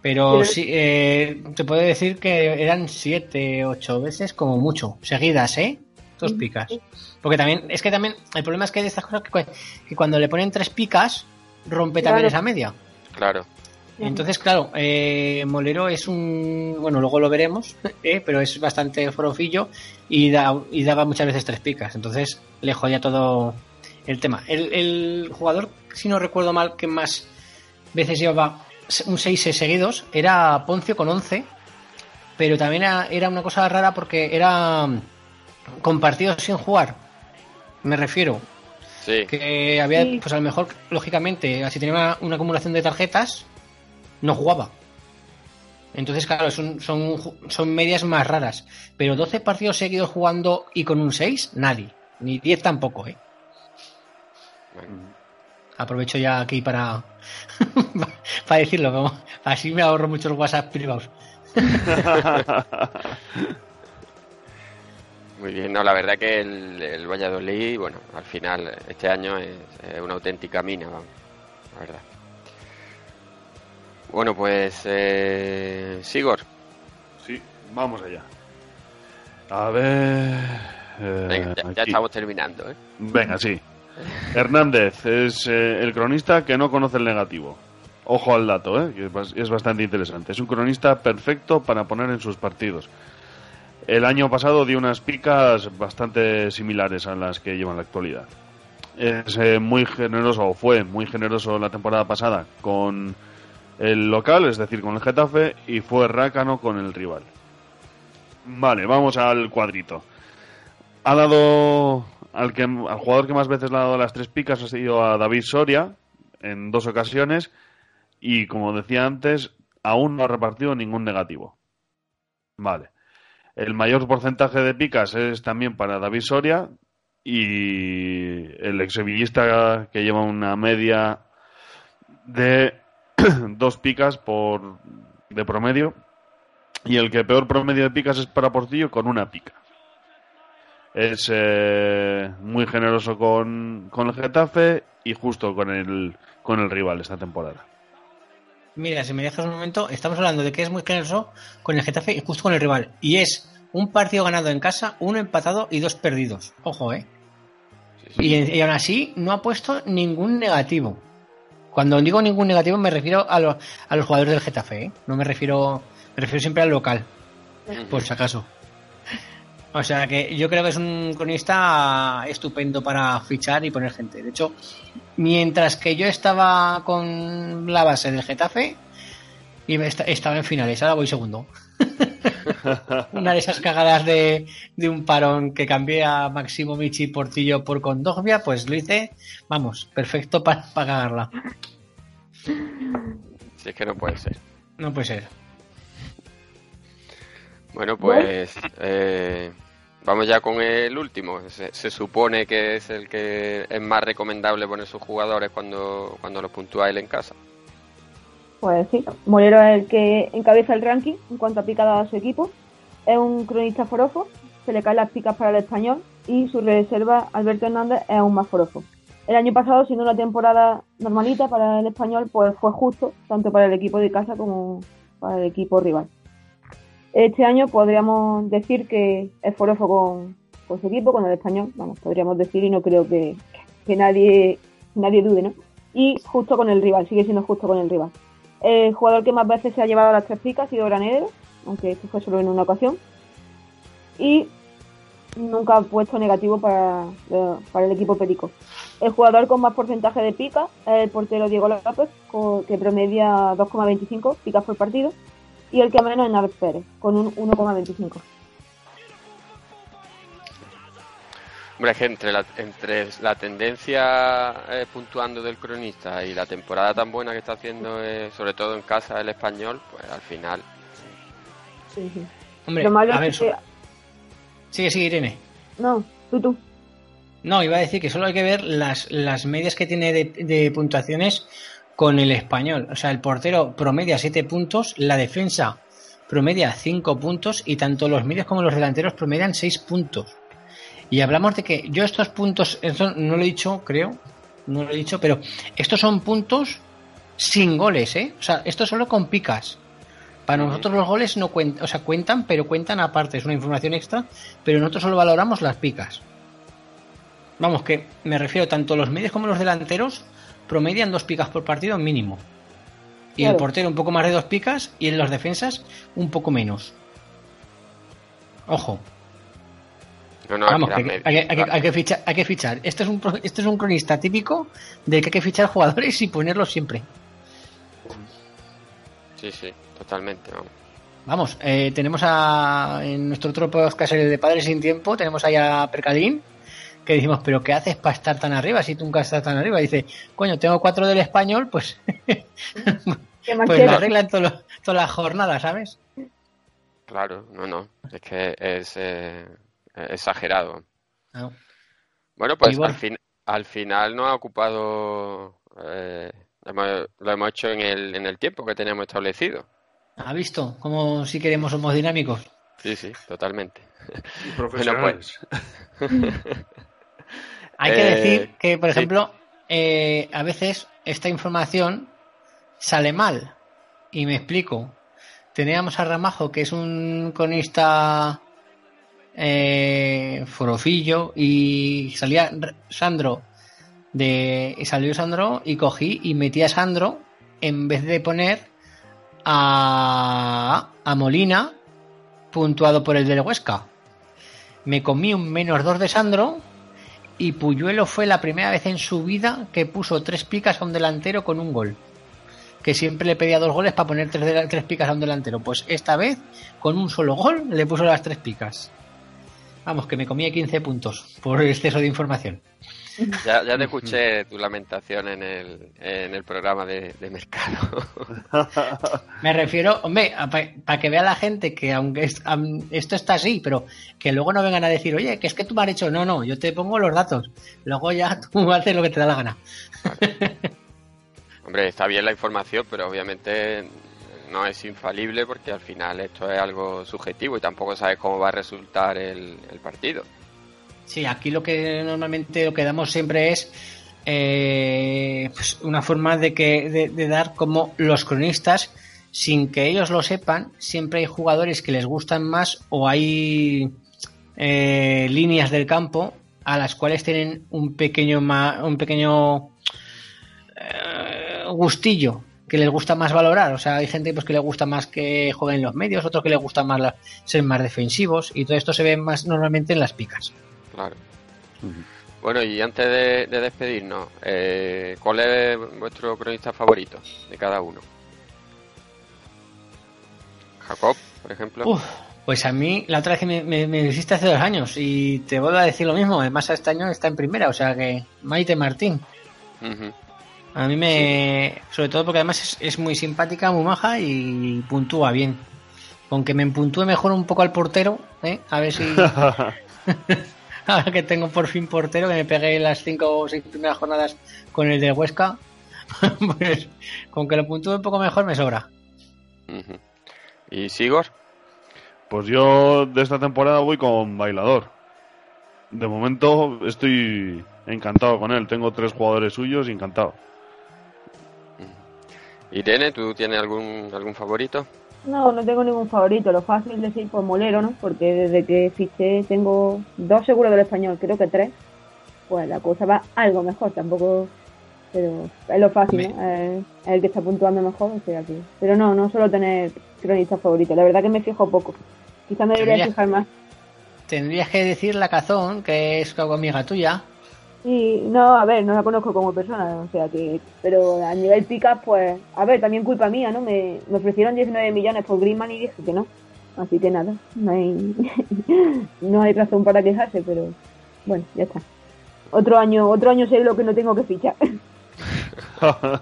Pero Pero- sí, eh, te puedo decir que eran siete, ocho veces como mucho, seguidas, ¿eh? Dos picas. Porque también, es que también, el problema es que hay de estas cosas que, cu- que cuando le ponen tres picas, rompe también Claro. esa media. Claro. Entonces, claro, eh, Molero es un. Bueno, luego lo veremos, eh, pero es bastante forofillo y, da, y daba muchas veces tres picas. Entonces, le jodía todo el tema. El, el jugador, si no recuerdo mal, que más veces llevaba un 6 seguidos era Poncio con 11, pero también era, una cosa rara porque era con partidos sin jugar. Me refiero. Sí. Que había, Sí. pues a lo mejor, lógicamente, si tenía una, una acumulación de tarjetas, no jugaba. Entonces, claro, son, son, son medias más raras. Pero 12 partidos seguidos jugando y con un 6, nadie. Ni 10 tampoco, ¿eh? Aprovecho ya aquí para, para decirlo, como así me ahorro muchos WhatsApp privados. Muy bien, no, la verdad que el, el Valladolid, bueno, al final este año es, es una auténtica mina, vamos, la verdad. Bueno, pues eh, Sigor, Sí, vamos allá. A ver. eh, venga, ya, ya estamos terminando, ¿eh? Venga, sí. Hernández es eh, el cronista que no conoce el negativo. Ojo al dato, ¿eh? es bastante interesante. Es un cronista perfecto para poner en sus partidos. El año pasado dio unas picas bastante similares a las que lleva en la actualidad. Es eh, muy generoso, o fue muy generoso la temporada pasada con el local, es decir, con el Getafe, y fue rácano con el rival. Vale, vamos al cuadrito. Ha dado al, que, al jugador que más veces le ha dado las tres picas ha sido a David Soria en dos ocasiones y como decía antes aún no ha repartido ningún negativo. Vale. El mayor porcentaje de picas es también para David Soria y el exsevillista que lleva una media de dos picas por de promedio y el que peor promedio de picas es para Portillo con una pica. Es eh, muy generoso con, con el Getafe y justo con el, con el rival esta temporada. Mira, si me dejas un momento, estamos hablando de que es muy generoso con el Getafe y justo con el rival. Y es un partido ganado en casa, uno empatado y dos perdidos. Ojo, ¿eh? Y, y aún así no ha puesto ningún negativo. Cuando digo ningún negativo me refiero a, los a los jugadores del Getafe, ¿eh? No me refiero, me refiero siempre al local, por si acaso. O sea que yo creo que es un cronista estupendo para fichar y poner gente. De hecho, mientras que yo estaba con la base del Getafe, y estaba en finales, ahora voy segundo. Una de esas cagadas de, de un parón que cambié a Máximo Michi Portillo por Condogbia, pues lo hice, vamos, perfecto para cagarla. Si es que no puede ser. No puede ser. Bueno, pues eh, vamos ya con el último. Se, se supone que es el que es más recomendable poner sus jugadores cuando, cuando los puntúa él en casa. Pues sí, Molero es el que encabeza el ranking en cuanto a picadas a su equipo. Es un cronista forofo, se le caen las picas para el español y su reserva, Alberto Hernández, es aún más forofo. El año pasado, siendo una temporada normalita para el español, pues fue justo, tanto para el equipo de casa como para el equipo rival. Este año podríamos decir que es forofo con, su equipo, con el español, vamos, podríamos decir, y no creo que, que nadie, nadie dude, ¿no? Y justo con el rival, sigue siendo justo con el rival. El jugador que más veces se ha llevado las tres picas ha sido Granero, aunque esto fue solo en una ocasión. Y nunca ha puesto negativo para, para el equipo Perico. El jugador con más porcentaje de picas es el portero Diego López, que promedia 2,25 picas por partido. Y el que menos es Naves Pérez, con un 1,25. Hombre, es que entre la, entre la tendencia eh, puntuando del cronista y la temporada tan buena que está haciendo, eh, sobre todo en casa, el español, pues al final. Sí, sí. Hombre, Lo malo a ver, es que... sigue, sigue, Irene. No, tú, tú. No, iba a decir que solo hay que ver las, las medias que tiene de, de puntuaciones con el español. O sea, el portero promedia 7 puntos, la defensa promedia 5 puntos y tanto los medios como los delanteros promedian 6 puntos. Y hablamos de que yo estos puntos, esto no lo he dicho, creo, no lo he dicho, pero estos son puntos sin goles, ¿eh? O sea, esto solo con picas. Para nosotros los goles no cuentan, o sea, cuentan, pero cuentan aparte, es una información extra, pero nosotros solo valoramos las picas. Vamos, que me refiero tanto los medios como los delanteros promedian dos picas por partido mínimo. Y el portero un poco más de dos picas y en las defensas un poco menos. Ojo, No, no, vamos, hay, que- hay que- hay que fichar, hay que fichar. Este es un pro- este es un cronista típico de que hay que fichar jugadores y ponerlos siempre. Sí, sí, totalmente. Vamos. Vamos, eh, tenemos a en nuestro otro podcast el de Padres sin Tiempo, tenemos ahí a Percadín, que decimos, pero ¿qué haces para estar tan arriba si tú nunca estás tan arriba? dice, coño, tengo cuatro del español, pues, ¿Qué más pues lo arreglan todas las jornadas, ¿sabes? Claro, no, no. Es que es eh, exagerado. No. Bueno, pues Y bueno. al, fin, al final no ha ocupado. eh, hemos- lo hemos hecho en el, en el tiempo que teníamos establecido. ¿Ha visto cómo si queremos somos dinámicos? Sí, sí, totalmente. Profesionales. Hay que Eh, decir que, por sí. ejemplo, eh, a veces esta información sale mal. Y me explico. Teníamos a Ramajo, que es un cronista eh, forofillo, y salía Sandro de y salió Sandro y cogí y metí a Sandro en vez de poner a, a Molina puntuado por el del Huesca. Me comí un menos dos de Sandro y Puyuelo fue la primera vez en su vida que puso tres picas a un delantero con un gol. Que siempre le pedía dos goles para poner tres, tres picas a un delantero. Pues esta vez, con un solo gol, le puso las tres picas. Vamos, que me comí 15 puntos por exceso de información. Ya, ya te escuché tu lamentación en el, en el programa de, de mercado. Me refiero, hombre, para que vea la gente que aunque es- am- esto está así, pero que luego no vengan a decir, oye, que es que tú me has dicho, no, no, yo te pongo los datos. Luego ya tú haces lo que te da la gana. Hombre, está bien la información, pero obviamente no es infalible porque al final esto es algo subjetivo y tampoco sabes cómo va a resultar el, el partido. Sí, aquí lo que normalmente lo que damos siempre es eh, pues una forma de que de, de dar como los cronistas sin que ellos lo sepan siempre hay jugadores que les gustan más o hay eh, líneas del campo a las cuales tienen un pequeño ma- un pequeño eh, gustillo que les gusta más valorar. O sea, hay gente pues, que le gusta más que jueguen en los medios, otros que les gusta más ser más defensivos y todo esto se ve más normalmente en las picas. Claro. Bueno, y antes de, de despedirnos, eh, ¿cuál es vuestro cronista favorito de cada uno? Jacob, por ejemplo. Uf, pues a mí la otra vez que me, me, me visité hace dos años y te vuelvo a decir lo mismo, además este año está en primera, o sea que Maite Martín. A mí me... Sobre todo porque además es, es muy simpática, muy maja y puntúa bien. Aunque me puntúe mejor un poco al portero, ¿eh? A ver si... Ahora que tengo por fin portero, que me pegué las cinco o seis primeras jornadas con el de Huesca, pues con que lo puntúe un poco mejor me sobra. ¿Y Sigor? Pues yo de esta temporada voy con bailador. De momento estoy encantado con él. Tengo tres jugadores suyos y encantado. Irene, ¿tú tienes algún, algún favorito? No, no tengo ningún favorito. Lo fácil es decir, pues Molero, ¿no? Porque desde que fiché tengo dos seguros del español, creo que tres. Pues la cosa va algo mejor, tampoco. Pero es lo fácil, ¿no? Eh, Es el que está puntuando mejor, sea que. Pero no, no suelo tener cronistas favoritos. La verdad que me fijo poco. Quizá me debería fijar más. Tendrías que decir la cazón, que es como amiga tuya. Y no, a ver, no la conozco como persona, o sea que. Pero a nivel picas, pues. A ver, también culpa mía, ¿no? Me, me ofrecieron 19 millones por Griezmann y dije que no. Así que nada, no hay. no hay razón para quejarse, pero. Bueno, ya está. Otro año, otro año sé lo que no tengo que fichar.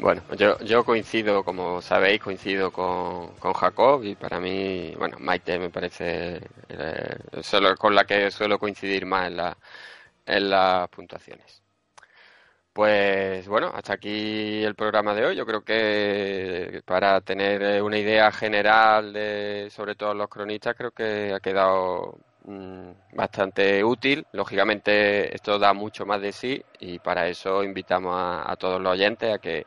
Bueno, yo, yo coincido, como sabéis, coincido con, con Jacob y para mí, bueno, Maite me parece eh, solo con la que suelo coincidir más en, la, en las puntuaciones. Pues bueno, hasta aquí el programa de hoy. Yo creo que para tener una idea general de sobre todo los cronistas, creo que ha quedado mm, bastante útil. Lógicamente, esto da mucho más de sí y para eso invitamos a, todos los oyentes a que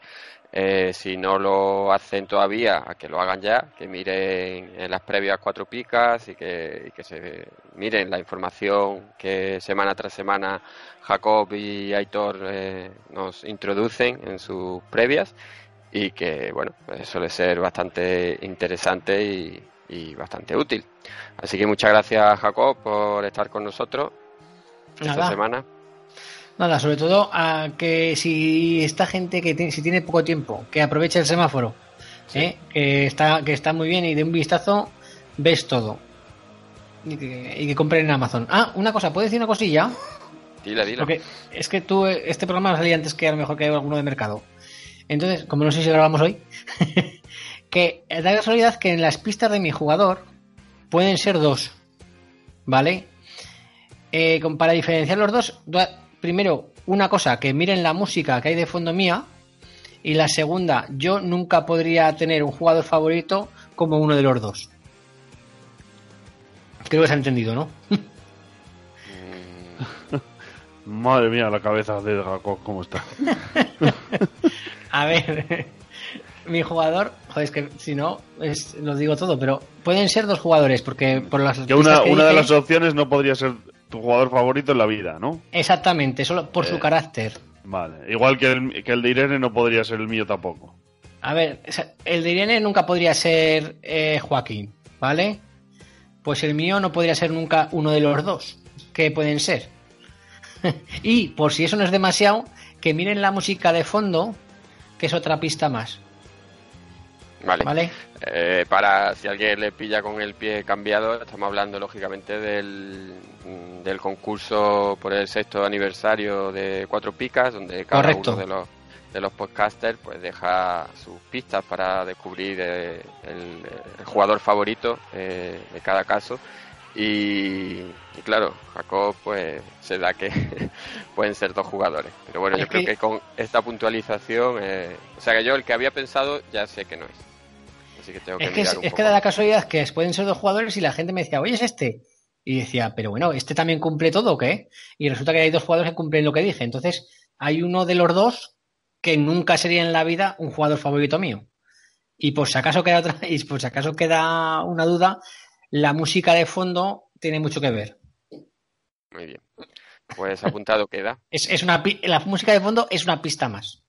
eh, si no lo hacen todavía, a que lo hagan ya, que miren en las previas cuatro picas y que, y que se miren la información que semana tras semana Jacob y Aitor eh, nos introducen en sus previas y que, bueno, pues suele ser bastante interesante y, y bastante útil. Así que muchas gracias, Jacob, por estar con nosotros esta semana. Nada, sobre todo a que si esta gente que tiene, si tiene poco tiempo, que aproveche el semáforo, ¿eh? que está que está muy bien y de un vistazo ves todo. Y que, y que compren en Amazon. Ah, una cosa, ¿puedo decir una cosilla? Dila, dila. Porque es que tú, este programa salía antes que a lo mejor que alguno de mercado. Entonces, como no sé si grabamos hoy, que da casualidad que en las pistas de mi jugador pueden ser dos. ¿Vale? Eh, con- para diferenciar los dos, primero, una cosa, que miren la música que hay de fondo mía. Y la segunda, yo nunca podría tener un jugador favorito como uno de los dos. Creo que se ha entendido, ¿no? Madre mía, la cabeza de Jacob, ¿cómo está? A ver, mi jugador, joder, es que si no, es, lo digo todo, pero pueden ser dos jugadores, porque por las Que una, que una de las opciones no podría ser tu jugador favorito en la vida, ¿no? Exactamente, solo por su Eh. carácter. Vale. Igual que el, que el de Irene no podría ser el mío tampoco. A ver, el de Irene nunca podría ser eh, Joaquín, ¿vale? Pues el mío no podría ser nunca uno de los dos, que pueden ser. y por si eso no es demasiado, que miren la música de fondo, que es otra pista más. Vale. ¿Vale? Eh, para si alguien le pilla con el pie cambiado, estamos hablando lógicamente del, mm, del concurso por el sexto aniversario de Cuatro Picas, donde cada Correcto. uno de los de los podcasters pues deja sus pistas para descubrir eh, el, el jugador favorito eh, de cada caso y, y claro Jacob pues se da que pueden ser dos jugadores pero bueno yo creo que- que con esta puntualización eh, o sea que yo el que había pensado ya sé que no es así que tengo que Es que, mirar es, un es poco que da la casualidad que pueden ser dos jugadores y la gente me decía, oye, es este. Y decía, pero bueno, ¿este también cumple todo o qué? Y resulta que hay dos jugadores que cumplen lo que dije. Entonces, hay uno de los dos que nunca sería en la vida un jugador favorito mío. Y por si acaso queda otra, y por si acaso queda una duda, la música de fondo tiene mucho que ver. muy bien pues apuntado queda Es, es una, la música de fondo es una pista más.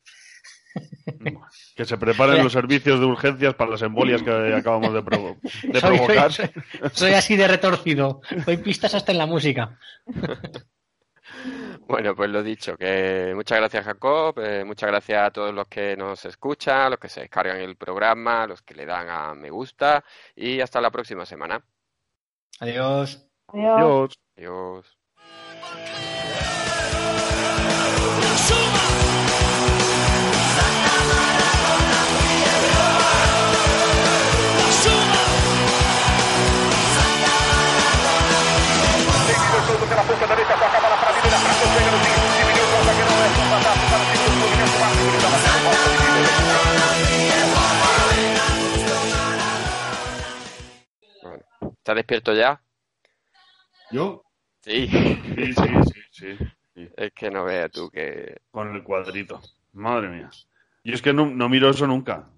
Que se preparen Mira. los servicios de urgencias para las embolias que acabamos de, provo- de Soy- provocar. soy- soy así de retorcido. Doy pistas hasta en la música. Bueno, pues lo dicho, que muchas gracias Jacob, eh, muchas gracias a todos los que nos escuchan, los que se descargan el programa, los que le dan a me gusta y hasta la próxima semana. Adiós. Adiós. Adiós. ¿Estás despierto ya? ¿Yo? Sí. Sí, sí, sí, sí, sí. Es que no veas tú que... Con el cuadrito. Madre mía. Y es que no, no miro eso nunca.